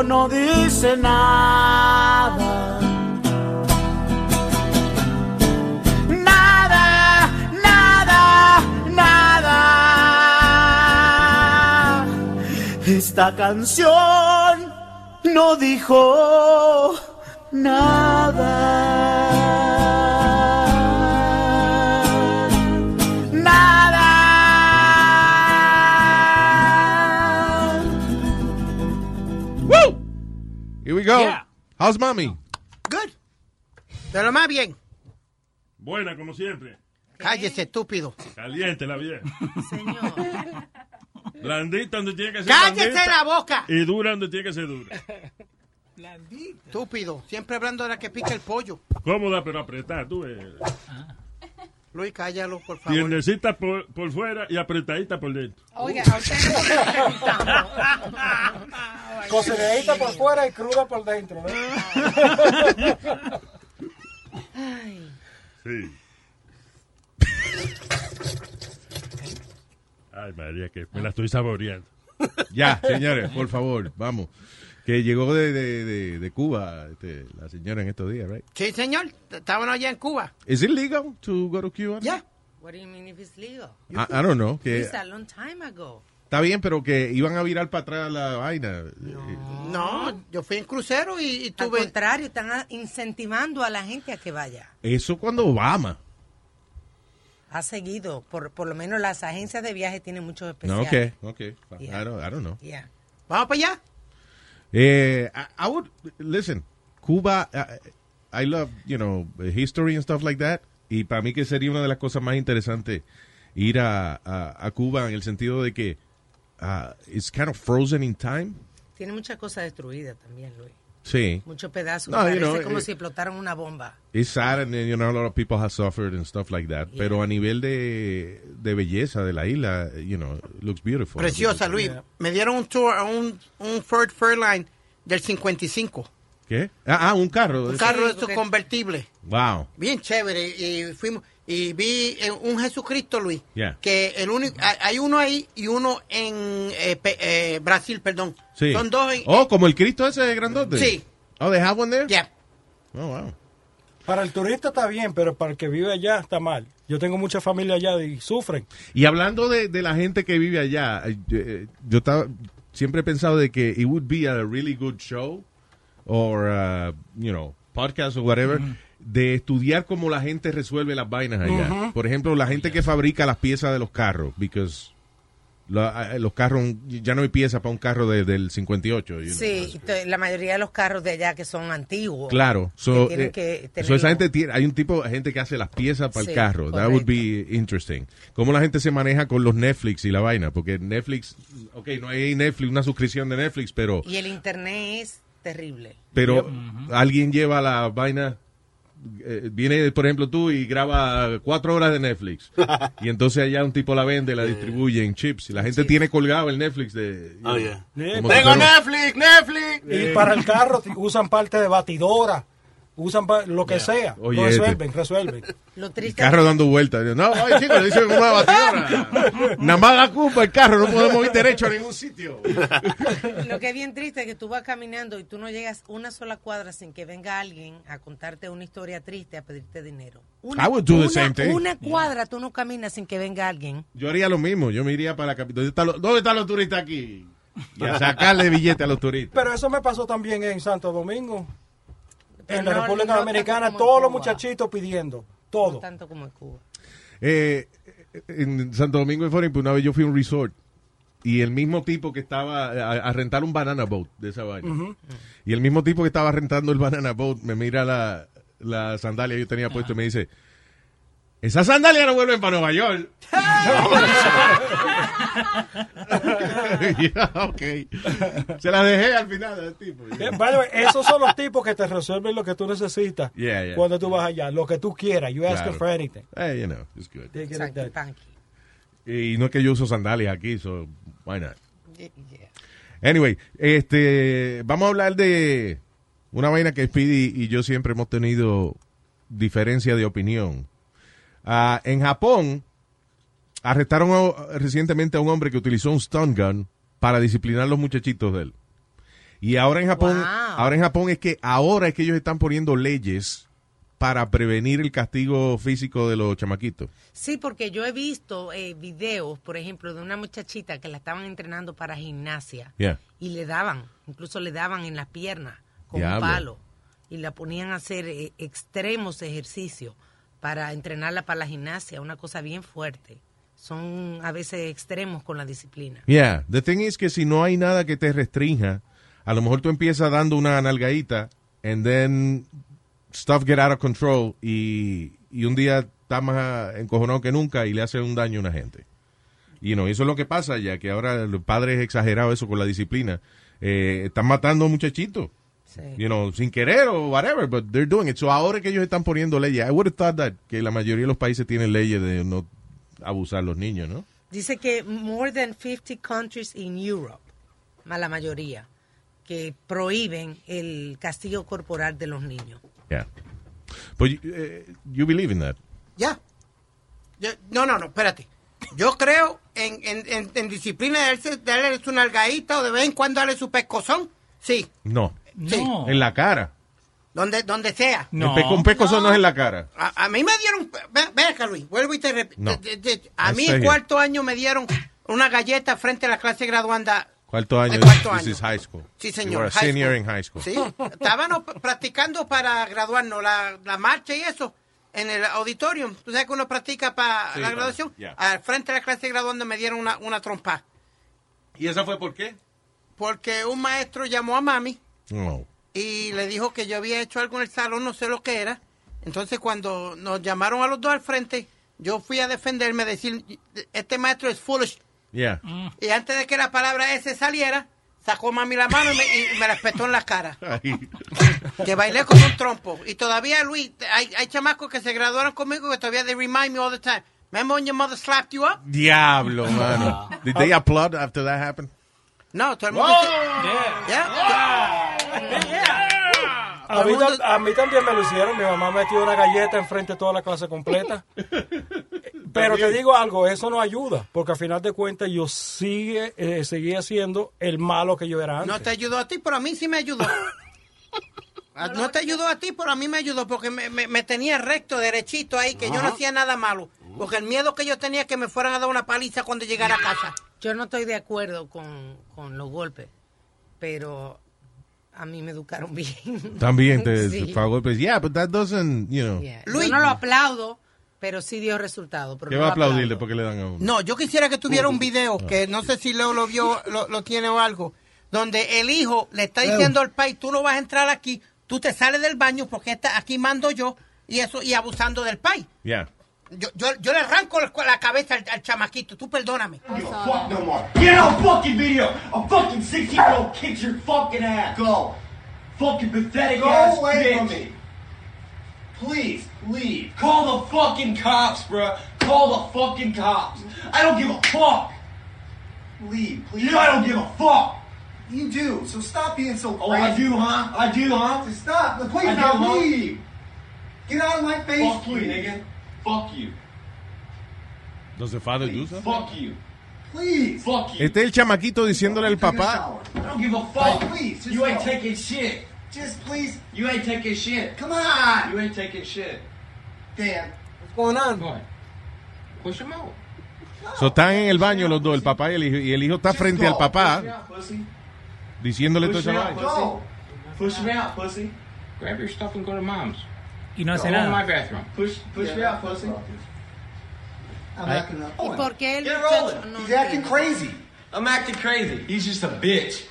no dice nada. Nada, nada, nada. Esta canción no dijo nada. How's mommy? Good. De lo más bien. Buena, como siempre. Cállese, estúpido. Caliente la vieja. Blandita donde tiene que ser ¡Cállese blandita. la boca! Y dura donde tiene que ser dura. Estúpido. Siempre hablando de la que pica el pollo. Cómoda, pero apretada, tú. Eh. Luis, cállalo, por favor. Tiendecita por, por fuera y apretadita por dentro. Oiga, a usted no le. Cocinadita por fuera y cruda por dentro. ¿no? Sí. Ay, María, que me la estoy saboreando. Ya, señores, por favor, vamos. Que llegó de, de, de, de Cuba este, la señora en estos días, right? Sí, señor. Estaban allá en Cuba. Is it legal to go to Cuba? Yeah. What do you mean if it's legal? I, I don't know. Que, It's a long time ago. está bien, pero que iban a virar para atrás la vaina. No, yo fui en crucero y, y Al tuve... contrario, están incentivando a la gente a que vaya. Eso cuando Obama. Ha seguido, por, por lo menos las agencias de viaje tienen muchos No, especiales. ok, ok. Yeah. I, don't, I don't know. Yeah. ¿Vamos para allá? Eh, I, I would, listen, Cuba, I, I love, you know, history and stuff like that. Y para mí que sería una de las cosas más interesantes ir a, a, a Cuba en el sentido de que uh, it's kind of frozen in time. Tiene muchas cosas destruidas también, Luis. Sí. Muchos pedazos. No, Parece you know, como eh, si explotaron una bomba. It's sad and you know a lot of people have suffered and stuff like that. Pero a nivel de, de belleza de la isla, you know, it looks beautiful. Preciosa, Luis. Me dieron un tour a un, un Ford Fairline del 55. ¿Qué? Ah, ah, un carro. Un carro de estos convertibles. Wow. Bien chévere. Y fuimos y vi un Jesucristo, Luis. Yeah. Que el único, hay, uno ahí y uno en eh, pe- eh, Brasil, perdón. Sí. Son dos en, Oh, como el Cristo ese grandote. Sí. Oh, they have one there? Yeah. Oh, wow. Para el turista está bien, pero para el que vive allá está mal. Yo tengo mucha familia allá y sufren. Y hablando de, de la gente que vive allá, eh, yo, eh, yo estaba, siempre he pensado de que it would be a really good show or, uh, you know, podcast or whatever, de estudiar cómo la gente resuelve las vainas allá. Por ejemplo, la gente que fabrica las piezas de los carros, because la- los carros, ya no hay pieza para un carro de- del 58. you know. Sí, la mayoría de los carros de allá que son antiguos. Claro, so, eh, que tener so esa gente tiene, hay un tipo de gente que hace las piezas para Sí, el carro. That would be interesting. Cómo la gente se maneja con los Netflix y la vaina, porque Netflix, ok, no hay Netflix, una suscripción de Netflix, pero Y el internet es terrible. pero alguien lleva la vaina, eh, viene por ejemplo tú y graba cuatro horas de Netflix. Y entonces allá un tipo la vende, la distribuye en chips. Y la gente tiene colgado el Netflix de... Oh, yeah. Fuera- Netflix, Netflix. Y para el carro usan parte de batidora, usan lo que sea. Oye, Lo este. resuelven, resuelven. Lo El triste carro dando vueltas. No, ay, chicos, le dicen una batidora. Nada más da culpa el carro, no podemos ir derecho a ningún sitio. Lo que es bien triste es que tú vas caminando y tú no llegas una sola cuadra sin que venga alguien a contarte una historia triste, a pedirte dinero. Una, I would do the una- same thing. Una cuadra tú no caminas sin que venga alguien. Yo haría lo mismo, yo me iría para la capital. ¿Dónde están los, dónde están los turistas aquí? Y a sacarle billete a los turistas. Pero eso me pasó también en Santo Domingo. En la no- República no Dominicana, todos los muchachitos pidiendo. No Todo. tanto como en Cuba. Eh, en Santo Domingo de Foreign, una vez yo fui a un resort y el mismo tipo que estaba a, a rentar un banana boat de esa vaina. Y el mismo tipo que estaba rentando el banana boat me mira la, la sandalia que yo tenía puesto y me dice, esas sandalias no vuelven para Nueva York. Ya, ok. Se las dejé al final al tipo. Eh, by the way, esos son los tipos que te resuelven lo que tú necesitas Yeah, yeah. cuando tú vas allá. Lo que tú quieras. You ask Claro. for anything. Eh, you know, it's good. They get it done. Y no es que yo uso sandalias aquí, so why not? Anyway, este, vamos a hablar de una vaina que Speedy y yo siempre hemos tenido diferencia de opinión. Ah, en Japón, arrestaron a- recientemente a un hombre que utilizó un stun gun para disciplinar a los muchachitos de él. Y ahora en Japón, Wow. ahora en Japón es que ahora es que ellos están poniendo leyes para prevenir el castigo físico de los chamaquitos. Sí, porque yo he visto eh, videos, por ejemplo, de una muchachita que la estaban entrenando para gimnasia Yeah. y le daban, incluso le daban en las piernas con Diablo. un palo y la ponían a hacer eh, extremos ejercicios para entrenarla para la gimnasia, una cosa bien fuerte. Son a veces extremos con la disciplina. Yeah, the thing is que si no hay nada que te restrinja, a lo mejor tú empiezas dando una nalgadita and then stuff get out of control y, y un día estás más encojonado que nunca y le hace un daño a una gente. Y no, eso es lo que pasa ya que ahora los padres exagerados eso con la disciplina. Eh, están matando a muchachitos. You know, sin querer o whatever, but they're doing it. So ahora que ellos están poniendo leyes, I would have thought that que la mayoría de los países tienen leyes de no abusar a los niños, ¿no? Dice que more than 50 countries in Europe, a la mayoría, que prohíben el castigo corporal de los niños. Yeah. But you, eh, you believe in that? Ya. Yo- no, no, no, espérate. Yo creo en, en, en, en disciplina de darle, darle su nalgadita o de vez en cuando darle su pescozón. Sí, No. Sí. En la cara. donde, donde sea. Un pescozón no. es en la cara. A, a mí me dieron. Ven, ven acá, Luis, vuelvo y te repito. No. A mí en cuarto año me dieron una galleta frente a la clase graduanda. Cuarto año. El cuarto This año. is high school. Sí, You señor. were a high senior school. in high school. Sí, estábamos practicando para graduarnos, la, la marcha y eso, en el auditorium. Tú sabes que uno practica para Sí, la para- graduación. Al frente de la clase graduanda me dieron una, una trompa. ¿Y esa fue por qué? Porque un maestro llamó a mami No. y le dijo que yo había hecho algo en el salón, no sé lo que era. Entonces cuando nos llamaron a los dos al frente, yo fui a defenderme, decir, este maestro es foolish. Yeah. Y antes de que la palabra ese saliera, sacó mami la mano y me, y me la espetó en la cara. Ay. Que bailé como un trompo. Y todavía, Luis, hay, hay chamacos que se graduaron conmigo que todavía they remind me all the time. Remember when your mother slapped you up? Diablo, mano. Did they applaud after that happened? No, todo el mundo... se- Yeah. A mí, tam- a mí también me lo hicieron. Mi mamá metió una galleta enfrente de toda la clase completa. Pero te digo algo, eso no ayuda. Porque al final de cuentas yo sigue, eh, seguía siendo el malo que yo era antes. No te ayudó a ti, pero a mí sí me ayudó. Ah, No te ayudó a ti, pero a mí me ayudó porque me, me- me tenía recto, derechito ahí, que yo no hacía nada malo. Porque el miedo que yo tenía es que me fueran a dar una paliza cuando llegara a casa. Yo no estoy de acuerdo con, con los golpes, pero A mí me educaron bien. También te Sí. golpes. Yeah, but that doesn't, you know. Yeah. Yo no lo aplaudo, pero sí dio resultado. Pero ¿Qué no va a aplaudirle porque le dan a uno? No, yo quisiera que tuviera un video, que no sé si Leo lo vio, lo, lo tiene o algo, donde el hijo le está diciendo al país, tú no vas a entrar aquí, tú te sales del baño porque esta- aquí mando yo, y eso, y abusando del país. Yeah. Yo, yo, yo le arranco la, la cabeza al, al chamaquito, tú perdóname. Fuck no more. Get out fucking video. A fucking 16 year old kicks your fucking ass. Go. Fucking pathetic Go ass away bitch. from me. Please, leave. Call the fucking cops, bruh. Call the fucking cops. I don't give a fuck. Leave, please. You know I don't give a fuck. You do, so stop being so Oh, crazy. I do, huh? I do, huh? Just stop. Please, I do, now huh? leave. Get out of my face, Fuck you, please. nigga. Fuck you. Does the father do so? Fuck you. Please. Fuck you. Este es el chamaquito diciéndole al papá. I don't give a fuck. Please, just you ain't go. taking shit. Just please. You ain't taking shit. Come on. You ain't taking shit. Dan. What's going on? What? Push him out. So, están en el baño los dos, el papá y el hijo, y el hijo está frente al papá diciéndole todo eso. Push me out, pussy. Grab your stuff and go to mom's. Y no hace nada. my bathroom. Push, push me out, pussy. I'm acting up. ¿Y por qué el Get muchacho rolling. no He's acting entiende? crazy. I'm acting crazy. He's just a bitch.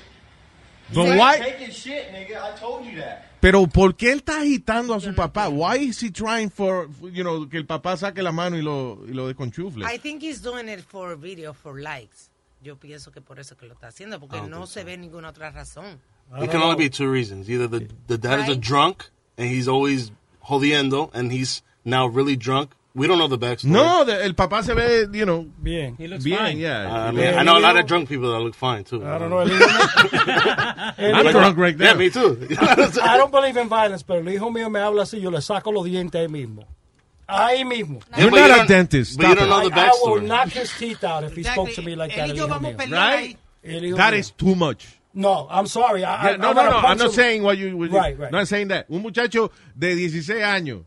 But You why- taking shit, nigga. I told you that. Pero ¿por qué él está agitando a su papá? Why is he trying for, you know, que el papá saque la mano y lo, y lo desconchufle? I think he's doing it for video, for likes. Yo pienso que por eso que lo está haciendo, porque no se ve ninguna otra razón. It can only be two reasons. Either the, the dad is a Right. drunk and he's always jodiendo and he's now really drunk. We don't know the backstory. No, de- el papá se ve, you know, Bien. He looks bien, fine. yeah. Uh, I mean, I know a lot of drunk people that look fine too. I don't know. El hijo I'm hijo- drunk right Yeah, now. me too. I don't believe in violence, pero el hijo mío me habla así, yo le saco los dientes ahí mismo. Ahí mismo. You're but you not a dentist. but you Stop don't know it. the I, I will knock his teeth out if he spoke to me like that. Él y el yo hijo vamos mío. Right? ahí. El hijo That mío. is too much. No, I'm sorry. I, Yeah, I, no, I'm no, no. I'm not saying what you. what you- Right, right. Not saying that. Un muchacho de 16 años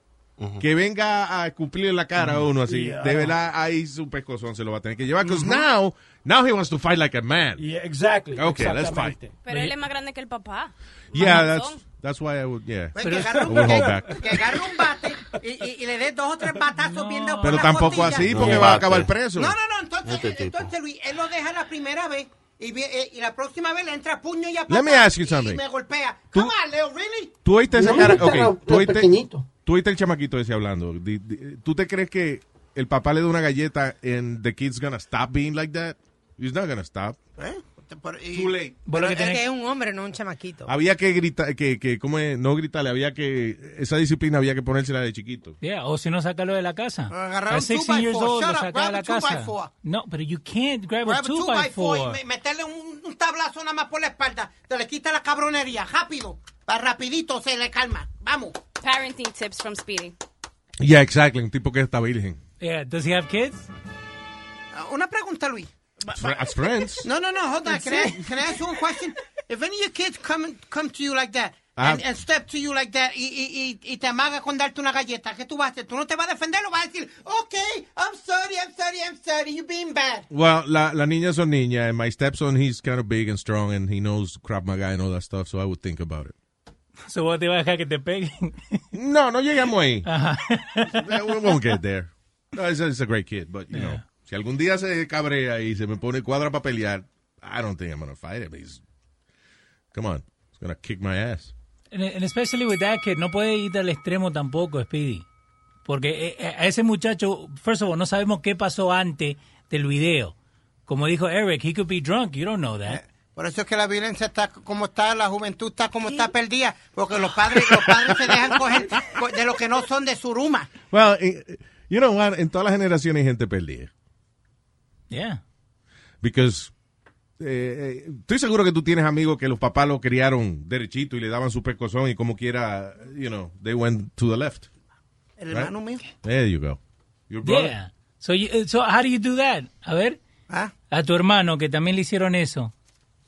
que venga a cumplir la cara a uno así, Yeah. de verdad ahí su pescozón se lo va a tener que llevar. Because now, now he wants to fight like a man. Yeah, exactly. Okay, let's exactamente. Pero él es más grande que el papá. Yeah, that's that's why I would. Yeah. Pues que, agarre I un, would hold que- back. que agarre un bate y, y- y le dé dos o tres batazos bien dados por Pero la tampoco costilla. así, No, porque va a acabar preso. No, no, no, entonces, Este entonces Luis, él lo deja la primera vez y, eh, y la próxima vez le entra a puño y a Let me ask you y- something. Y me golpea. Tú- Come on, Leo, really? ¿Tú oíste ese No, cara? pero Ok, los- tú oíste, tú oíste el chamaquito ese hablando. ¿Tú te crees que el papá le da una galleta and the kid's gonna stop being like that? He's not gonna stop. ¿Eh? Por- y- Too late. Vos lo que Es que tenés- es un hombre, no un chamaquito. Había que gritar, que, que, ¿cómo es? No gritarle, había que, esa disciplina había que ponérsela de chiquito. Yeah, o si no, sácalo de la casa. Agarrar At un 16 two by years old, Shut lo up, saca grab de la casa. No, pero you can't grab, a Grab a 2 two by by four 4 y me- meterle un, un tablazo nada más por la espalda. Se le quita la cabronería, rápido. Va rapidito, se le calma. Vamos. Parenting tips from Speedy. Yeah, exactly. Un tipo que está virgen. Yeah, does he have kids? Ah, Una pregunta, Luis. Fr- As friends. No, no, no, hold on. Can I, can I ask you one question? If any of your kids come, come to you like that, Ah. and, and step to you like that, y, y, y, y te amaga con darte una galleta, ¿qué tú vas a hacer? ¿Tú no te vas a defender o vas a decir, okay, I'm sorry, I'm sorry, I'm sorry, you're being bad? Well, la, las niñas son niñas, and my stepson, he's kind of big and strong, and he knows Krav Maga and all that stuff, so I would think about it. So vos te vas a dejar que te peguen. No, no llegamos ahí. Ajá. We won't get there. No, he's, a, he's a great kid, but, you know, si algún día se cabrea y se me pone cuadra para pelear, I don't think I'm going to fight him. He's, come on, he's going to kick my ass. And, and especially with that kid, no puede ir al extremo tampoco, Speedy. Porque eh, a ese muchacho, first of all, no sabemos qué pasó antes del video. Como dijo Eric, he could be drunk. You don't know that. Por eso es que la violencia está como está, la juventud está como está perdida, porque los padres, los padres se dejan coger de lo que no son de suruma. Well, eh, you know what? En todas las generaciones hay gente perdida. Yeah. Because eh, eh, estoy seguro que tú tienes amigos que los papás lo criaron derechito y le daban su pescozón y como quiera, you know, they went to the left. El Right? hermano mío. There you go. Your brother. Yeah. So, you- eh, so how do you do that? A ver. Ah. A tu hermano que también le hicieron eso.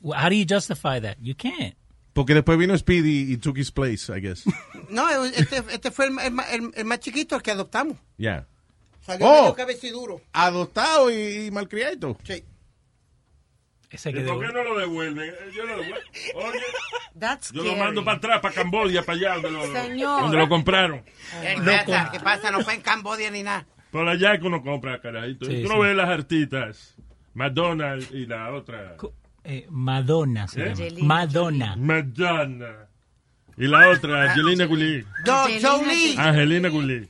How do you justify that? You can't. Porque después vino Speedy y took his place, I guess. No, este, este fue el, el ma- el- el más chiquito, el que adoptamos. Yeah. Salió Oh. medio cabeciduro. Adoptado y, y malcriado. Sí. Ese ¿Y que por qué no lo devuelven? Eh, Yo lo devuelvo. Oye, That's yo lo scary. mando para atrás, para Cambodia, para allá, donde lo, Señor. donde lo compraron. ¿Qué pasa? ¿Qué pasa? No fue en Cambodia ni nada. Por allá es que uno compra, carajito. Sí, Tú sí. no ves las artistas. Madonna y la otra. Eh, Madonna se ¿Eh? llama. Madonna. Madonna. Y la otra, Angelina Jolie. No. Angelina Jolie.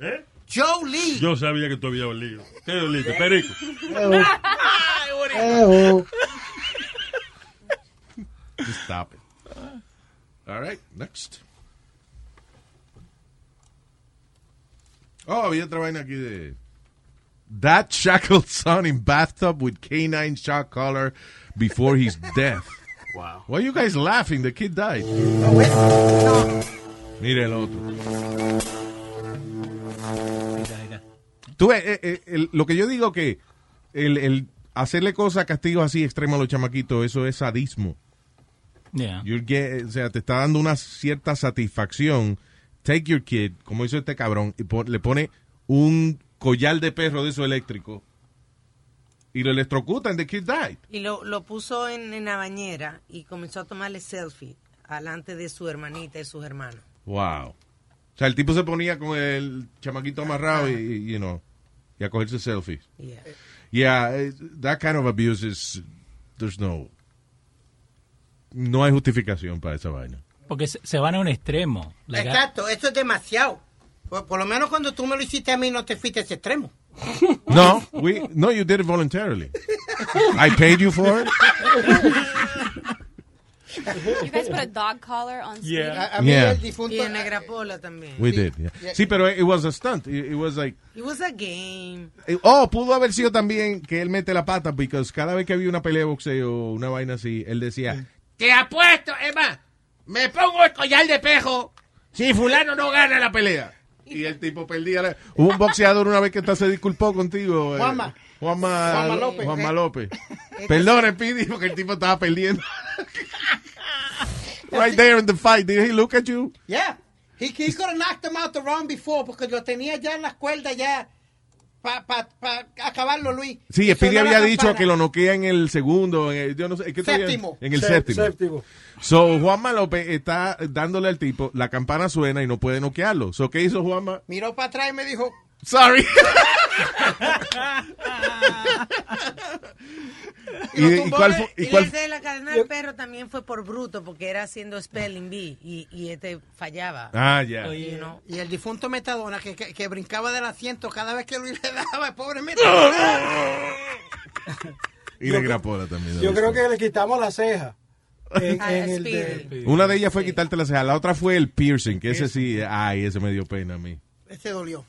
¿Eh? Joe Lee. Yo sabía que tú habías olido. ¿Qué oliste? Perico. Just stop it. All right, next. Oh, había otra vaina aquí de. That shackled son in bathtub with canine shock collar before his death. Wow. Why are you guys laughing? The kid died. Mire el otro. Tú, ves, eh, eh, el- lo que yo digo que el, el hacerle cosas, castigos así extremos a los chamaquitos, eso es sadismo. Yeah. You're get- o sea, te está dando una cierta satisfacción. Take your kid, como hizo este cabrón, y pon- le pone un collar de perro de eso eléctrico y lo electrocuta and the kid died. Y lo, lo puso en, en la bañera y comenzó a tomarle selfie alante de su hermanita y sus hermanos. Wow. O sea, el tipo se ponía con el chamaquito amarrado y, you know, y a cogerse selfies. Yeah. Yeah, eh, that kind of abuse is, there's no, no hay justificación para esa vaina. Porque se, van a un extremo. Like, Exacto, eso es demasiado. Por, por lo menos cuando tú me lo hiciste a mí no te fuiste a ese extremo. No, we, no, you did it voluntarily. I paid you for it. You guys put a dog collar on Speedy? A, a mí Yeah. el difunto... Y en Negra Pola también. We did. yeah. Sí, pero it was a stunt. It, it was like, It was a game. eh, oh, pudo haber sido también que él mete la pata, porque cada vez que había una pelea de boxeo o una vaina así, él decía, Te apuesto, Emma, me pongo el collar de pejo. si fulano no gana la pelea. Y el tipo perdía. la- Hubo un boxeador una vez que hasta se disculpó contigo. eh, Juanma. Juanma, Juanma López. Juanma López. Perdón, Speedy, porque el tipo estaba perdiendo. right there in the fight. Did he look at you? Yeah. He, he could have knocked him out the round before porque lo tenía ya en las cuerdas ya para pa, pa acabarlo, Luis. Sí, Speedy había dicho campana. que lo noquea en el segundo, en el, yo no sé, ¿qué todavía- Séptimo. En el Sé- séptimo. séptimo. So, Juanma López está dándole al tipo, la campana suena y no puede noquearlo. So, ¿qué hizo Juanma? Miró para atrás y me dijo, Sorry. Y, ¿Y, cuál de- fue? y y cuál ese de la cadena del perro también fue por bruto, porque era haciendo spelling bee y, y este fallaba. Ah, ya. You know. y el difunto Metadona que, que, que brincaba del asiento cada vez que Luis le daba, el pobre Metadona. Y de grapola también. Yo creo que le quitamos la ceja. En, Ah, en el Speedy. de, Una de ellas fue quitarte la ceja, la otra fue el piercing, que ese sí, ay, ese me dio pena a mí. Ese dolió.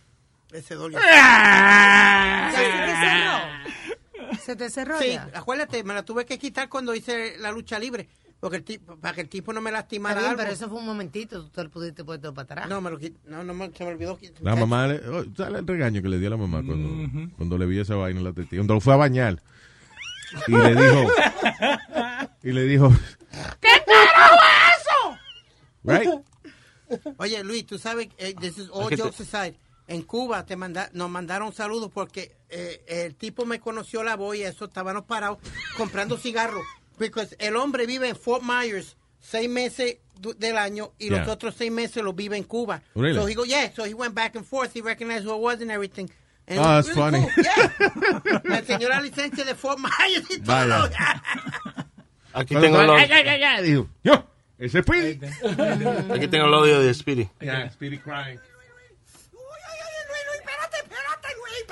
Ese dolió. ¿Ya se te cerró? ¿Se te cerró Sí, ya? acuérdate, me la tuve que quitar cuando hice la lucha libre. Porque el tipo, para que el tipo no me Está lastimara bien, algo. pero eso fue un momentito, tú te lo pudiste puesto para atrás. No, me lo no, no me, se me olvidó. La mamá, le, oh, ¿sabes el regaño que le dio a la mamá cuando, cuando le vi esa vaina en la tetilla? Cuando lo fue a bañar. Y le dijo, y le dijo, ¿Qué carajo es eso? right? Oye, Luis, tú sabes, eh, this is all jokes aside. En Cuba te manda, nos mandaron saludos porque eh, el tipo me conoció la voz y eso estábamos parados comprando cigarros. Porque el hombre vive en Fort Myers seis meses del año y los Yeah. otros seis meses los vive en Cuba. Really? So he go, yeah, so he went back and forth. He recognized who I was and everything. And Oh, that's funny. cool, yeah. Me enseñó la licencia de Fort Myers y todo. Vaya. Aquí tengo, el, estaba, au- "Ay, ay, ay, ay", dijo, yo, ese es Speedy. aquí tengo el audio de Speedy. Yeah, Speedy crying. Espérate,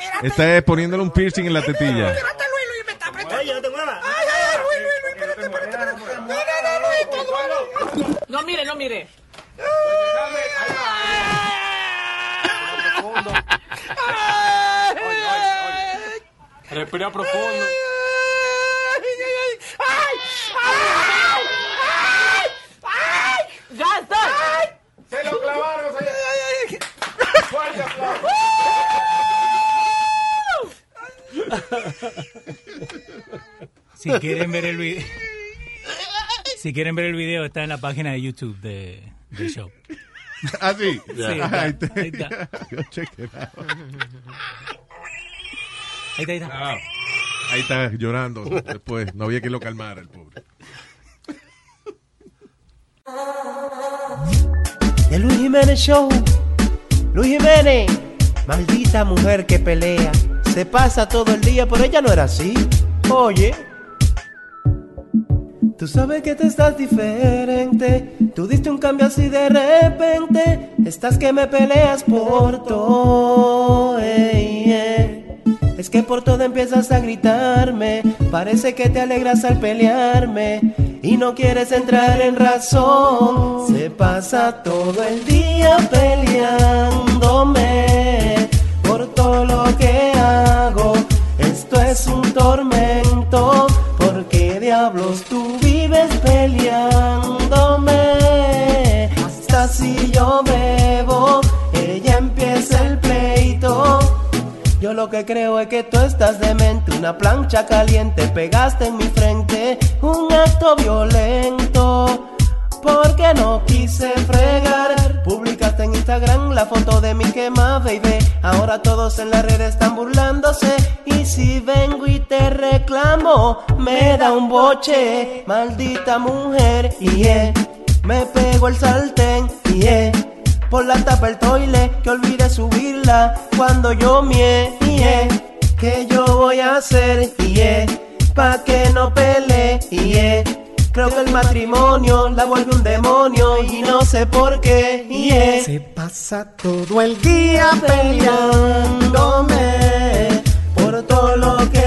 espérate. Está es poniéndole un piercing en la tetilla. Espérate, Luis, Luis, me está apretando. Oye, no te muevas. Ay, ay, ay, Luis, Luis, Luis, espérate, espérate, espérate. No, no, no, Luis. No mire, no mire. Respira profundo. Ya está. Se lo clavaron, Si quieren ver el video, si quieren ver el video está en la página de YouTube de, del show. ¿Ah, sí? Ahí está. ahí está. Ahí está, ahí está. Ahí está llorando. Después, no había que lo calmara el pobre. El Luis Jiménez Show. Luis Jiménez. Maldita mujer que pelea. Se pasa todo el día, pero ella no era así. Oye. Tú sabes que te estás diferente. Tú diste un cambio así de repente. Estás que me peleas por todo. Es que por todo empiezas a gritarme. Parece que te alegras al pelearme. Y no quieres entrar en razón. Se pasa todo el día peleándome. Por todo lo que hago. Esto es un tormento. ¿Por qué diablos tú vives peleándome? Hasta si yo bebo, ella empieza el pleito. Yo lo que creo es que tú estás demente, una plancha caliente pegaste en mi frente, un acto violento. Porque no quise fregar, publicaste en Instagram la foto de mi quema, baby. Ahora todos en la red están burlándose. Y si vengo y te reclamo, me da un boche, maldita mujer. Y eh, me pego el sartén. Y eh, por la tapa el toile, que olvide subirla cuando yo mie. Y eh, ¿qué yo voy a hacer? Y eh, pa' que no pelee. Y eh, Creo que el matrimonio la vuelve un demonio y no sé por qué. Y es- Se pasa todo el día peleándome por todo lo que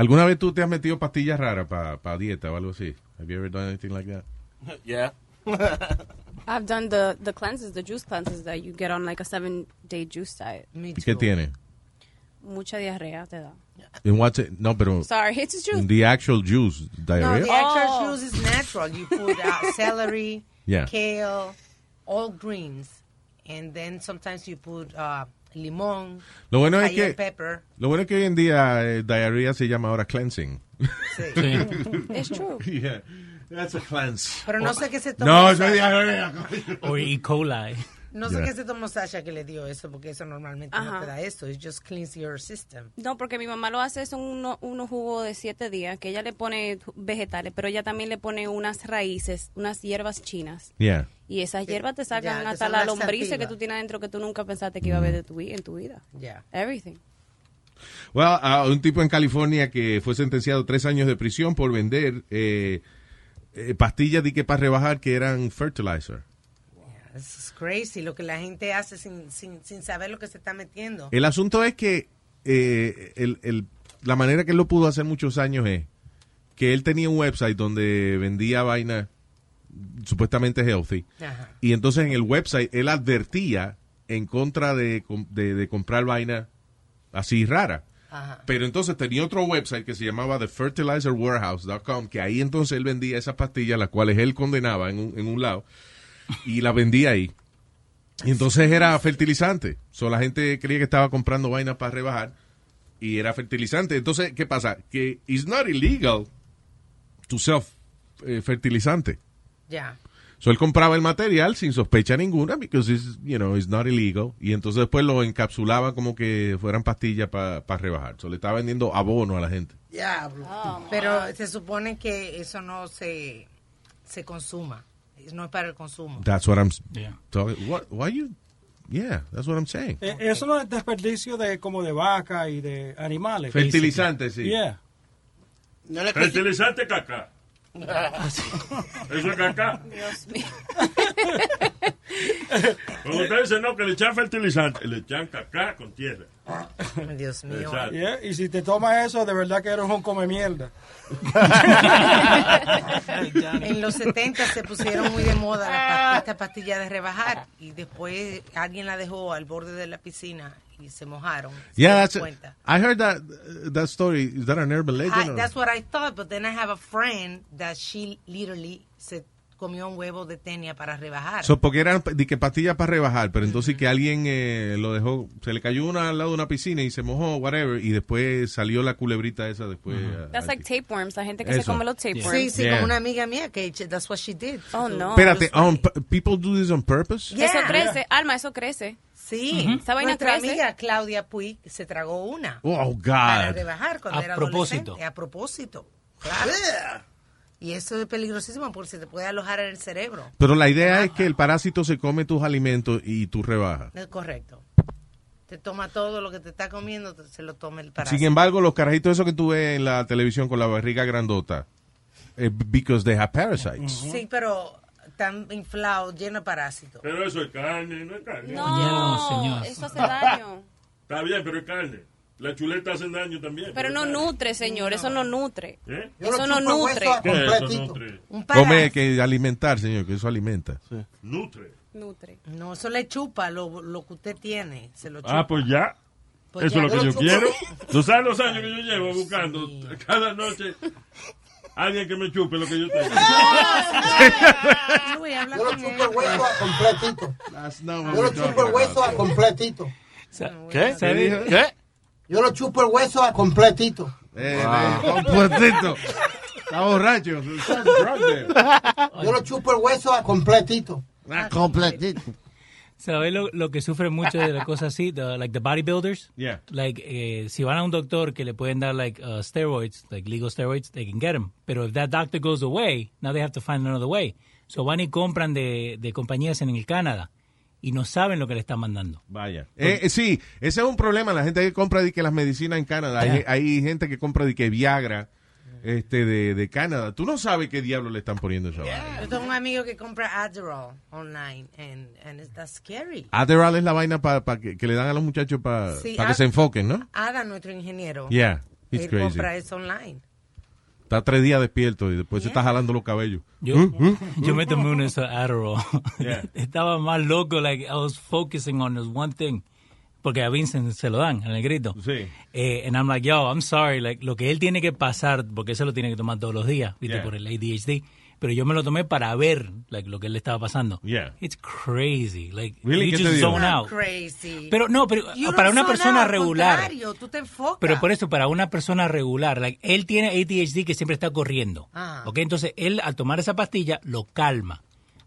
¿Alguna vez tú te has metido pastillas raras para dieta o algo así? Have you ever done anything like that? Yeah. I've done the, the cleanses, the juice cleanses that you get on like a seven day juice diet. ¿Y qué tiene? Mucha diarrea te da. In what's it? No, pero. Sorry, it's juice. The actual juice, No, diarrhea. the actual juice is natural. You put uh, celery, Yeah. kale, all greens, and then sometimes you put uh, limón, Lo bueno es que pepper. lo bueno es que hoy en día eh, diarrhea se llama ahora cleansing. It's true. Yeah, that's a cleanse. Pero no sé qué se tomó. No, es diarrea. O E. coli. No sé Yeah. qué se tomó Sasha que le dio eso, porque eso normalmente no te da eso. It just cleans your system. No, porque mi mamá lo hace, son uno- unos jugos de siete días, que ella le pone vegetales, pero ella también le pone unas raíces, unas hierbas chinas. Yeah. Y esas hierbas te sacan que hasta la laxativas. que tú tienes adentro que tú nunca pensaste que iba a haber de tu, en tu vida. Yeah. Everything. Well, a un tipo en California que fue sentenciado a tres años de prisión por vender eh, eh, pastillas de que para rebajar que eran fertilizer. Is crazy lo que la gente hace sin, sin, sin saber lo que se está metiendo. El asunto es que eh, el- el- la manera que él lo pudo hacer muchos años es que él tenía un website donde vendía vaina supuestamente healthy. Ajá. Y entonces en el website él advertía en contra de- de comprar vaina así rara. Ajá. Pero entonces tenía otro website que se llamaba thefertilizerwarehouse.com, que ahí entonces él vendía esas pastillas, las cuales él condenaba en un, en un lado, y las vendía ahí. Y entonces era fertilizante. So, la gente creía que estaba comprando vainas para rebajar, y era fertilizante. Entonces, ¿qué pasa? Que it's not illegal to sell eh, fertilizante. Ya. So, él compraba el material sin sospecha ninguna, because it's, you know, it's not illegal. Y entonces después lo encapsulaba como que fueran pastillas para rebajar. So, le estaba vendiendo abono a la gente. Diablo. Pero se supone que eso no se, se consuma. No es para el consumo. That's what I'm Yeah. talking. What? Why you? Yeah, that's what I'm saying. Eh, Eso no es desperdicio de como de vaca y de animales. Fertilizante, sí. Yeah. Fertilizante caca. Eso es caca. Dios mío. Cuando ustedes dicen no, que le echan fertilizante, le echan caca con tierra. Dios mío. Yeah, Y si te tomas eso, de verdad que eres un come mierda. En los 70 se pusieron muy de moda las esta pastilla de rebajar y después alguien la dejó al borde de la piscina y se mojaron. Se Yeah, dieron that's. cuenta. I heard that that story. Is that an urban legend? I- that's what I thought, but then I have a friend that she literally se comió un huevo de tenia para rebajar. So, porque eran de que pastillas para rebajar, pero entonces que alguien eh, lo dejó, se le cayó una al lado de una piscina y se mojó, whatever, y después salió la culebrita esa después. ah, That's like tapeworms, la gente que se Eso. come los tapeworms. Sí, sí, Yeah. como una amiga mía que that's what she did. Oh, no. Espérate, p- people do this on purpose? Eso crece, Alma, eso crece. Sí, Ujú. Esa vaina nuestra crece. amiga Claudia Puig se tragó una Oh, para God. rebajar cuando A era propósito. adolescente. A propósito, claro. Y eso es peligrosísimo porque se te puede alojar en el cerebro. Pero la idea es que el parásito se come tus alimentos y tú rebajas. Es correcto. Te toma todo lo que te está comiendo, se lo toma el parásito. Sin embargo, los carajitos esos que tú ves en la televisión con la barriga grandota, eh, because they have parasites. Sí, pero tan inflado, lleno de parásitos. Pero eso es carne, no es carne. No, señor. eso hace daño. Está bien, pero es carne. Las chuletas hacen daño también. Pero no nutre, señor, eso no nutre. ¿Eh? Eso no nutre. ¿Qué es eso, nutre? Un Come que alimentar, señor, que eso alimenta. Nutre. Nutre. No, eso le chupa lo, lo que usted tiene. Se lo chupa. Ah, pues ya. Pues Eso ya. es lo que Yo quiero. Tú sabes los años que yo llevo buscando cada noche alguien que me chupe lo que yo tengo. Luis, habla Yo lo con chupo él. el hueso a completito. Yo lo chupo el hueso a completito. ¿Qué? ¿Qué dijo? ¿Qué? Yo lo chupo el hueso a completito. Eh, eh, completito. Está borracho. Yo lo chupo el hueso a completito. Ah, completito. ¿Sabes lo, lo que sufre mucho de las cosas así? The, like the bodybuilders. Yeah. Like, eh, si van a un doctor que le pueden dar like uh, steroids, like legal steroids, they can get them. Pero if that doctor goes away, now they have to find another way. So van y compran de, de compañías en el Canadá y no saben lo que le están mandando. Vaya. Eh, eh, sí, ese es un problema. La gente que compra de que las medicinas en Canadá. Hay, Yeah. hay gente que compra de que Viagra este, de, de Canadá. Tú no sabes qué diablo le están poniendo esa vaina. Yo tengo un amigo que compra Adderall online and, and that's scary. Adderall es la vaina para que, que le dan a los muchachos para Sí, que Ad- se enfoquen, ¿no? Ada, nuestro ingeniero. Yeah, it's Él crazy. compra eso online. Está tres días despierto y después se está jalando los cabellos. Yo, ¿Mm? ¿Mm? yo me tomé uno de esos Adderall. Yeah. Estaba más loco, like I was focusing on this one thing. Porque a Vincent se lo dan, al negrito. Sí. Eh, and I'm like, yo, I'm sorry, like, lo que él tiene que pasar, porque eso lo tiene que tomar todos los días, ¿viste? Yeah. Por el ADHD. Pero yo me lo tomé para ver, like, lo que él le estaba pasando. Yeah. It's crazy. Like, Really? you ¿Qué te just zone out. Crazy. Pero no, pero You para una persona out, regular. tú te enfocas. Pero por eso, para una persona regular, like, él tiene ADHD que siempre está corriendo. Ah. ¿ok? Entonces, él al tomar esa pastilla, lo calma.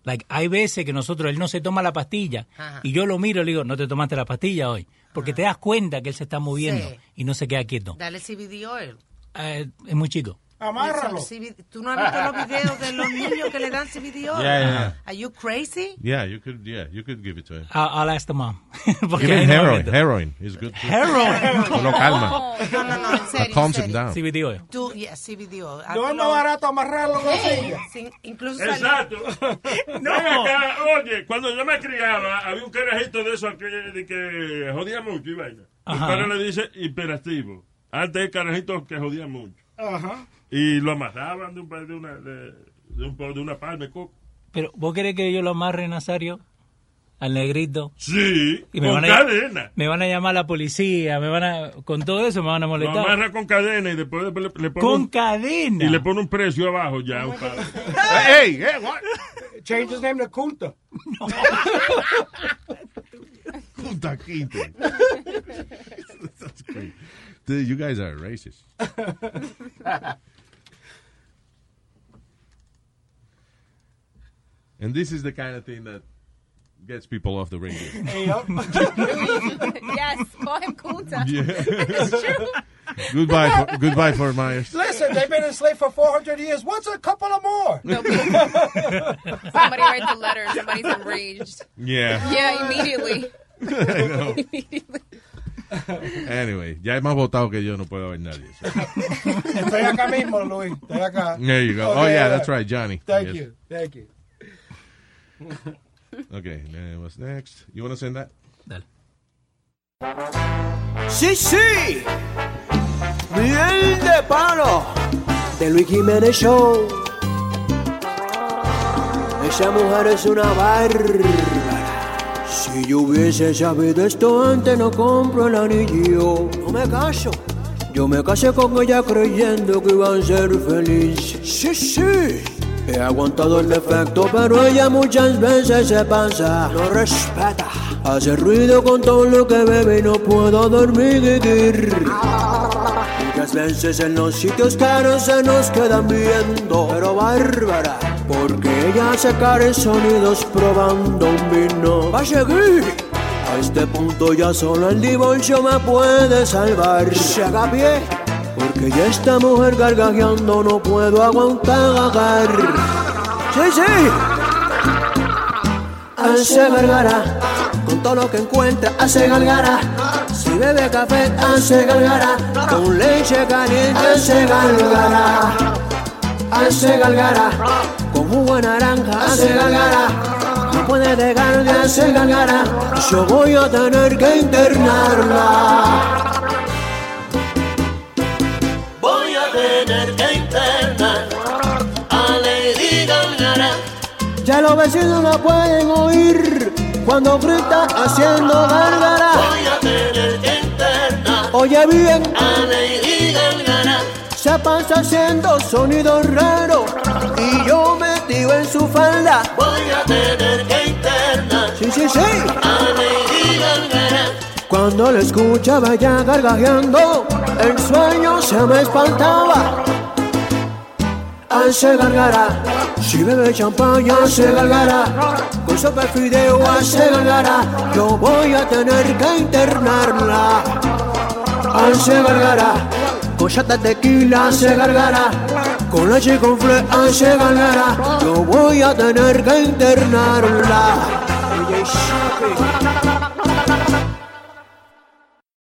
Like, hay veces que nosotros, él no se toma la pastilla Ajá. y yo lo miro y le digo, no te tomaste la pastilla hoy. Porque te das cuenta que él se está moviendo Sí. y no se queda quieto. Dale CBD oil. Eh, es muy chico. Amárralo. Eso, CBD ¿Tú no has visto los videos de los niños que le dan CBD oil? Yeah, yeah. Are you crazy? Yeah, you could, yeah, you could give it to him. I'll, I'll ask the mom. Ahí no heroin, heroin is good. too. Heroin. Lo calma. No, no, no, en serio. calms him down. CBD oil. Tú, yeah, CBD oil. No es más barato amarrarlo en la silla. Sin- incluso Exacto. no. acá, oye, cuando yo me criaba, había un carajito de esos que, de que jodía mucho y vaina. Mi Ajá. padre le dice hiperactivo. Antes el carajito que jodía mucho. Ajá. Y lo amarraban de, un, de, una, de, de un, po- de una palma de coco. Pero, ¿vos querés que yo lo amarre, Nazario? Al negrito. Sí, Y me con van a- cadena. Me van a llamar a la policía, me van a, con todo eso me van a Lo molestar. amarra con cadena y después le, le pone Con un, cadena. y le pone un precio abajo ya. un Hey, hey, what? Change his name to Kunta. Punta Quinte. That's great. Dude, you guys are racist. And this is the kind of thing that gets people off the radio. yes, call him Kunta. Yeah. It's true. goodbye, for, goodbye, Fort Myers. Listen, they've been enslaved for 400 years. What's a couple of more? Somebody writes a letter somebody's enraged. Yeah. Yeah, immediately. I know. Immediately. Anyway, ya es más votado que yo, no puedo ver nadie. so. Estoy acá mismo, Luis. Estoy acá. There you go. Oh, yeah, that's right, Johnny. Thank Yes. you. Thank you. Okay, then what's next? You want to send that? Dale. Sí, sí. Miel de palo. De Luis Jiménez Show. Esa mujer es una bárbara. Si yo hubiese sabido esto antes, no compro el anillo. No me caso. Yo me casé con ella creyendo que iban a ser felices. Sí, sí. He aguantado el defecto, pero ella muchas veces se pasa. No respeta. Hace ruido con todo lo que bebe y no puedo dormir. Muchas veces en los sitios caros se nos quedan viendo. Pero bárbara, porque ella hace caros sonidos probando un vino. Va a seguir. A este punto ya solo el divorcio me puede salvar. Haga pie. Porque ya esta mujer gargajeando no puedo aguantar. Sí, sí. Hace gargara. Con todo lo que encuentra hace gargara. Si bebe café hace gargara. Con leche caliente hace gargara. Hace gargara. Con jugo naranja hace gargara. No puede dejar de hacer gargara. Yo voy a tener que internarla. Voy a tener que internar a Lady Gaga. Ya los vecinos la pueden oír cuando grita haciendo gárgara. Voy a tener que internar. Oye bien, a Lady Gaga. Se pasa haciendo sonidos raros y yo metido en su falda. Voy a tener que internar. Sí, sí, sí. Cuando la escuchaba ya gargajeando, el sueño se me espantaba. Hace gargara, si bebe champaña hace gargara, con sopa de fideo hace gargara, yo voy a tener que internarla. Hace gargara, con chata tequila hace gargara, con leche con fle hace gargara, yo voy a tener que internarla.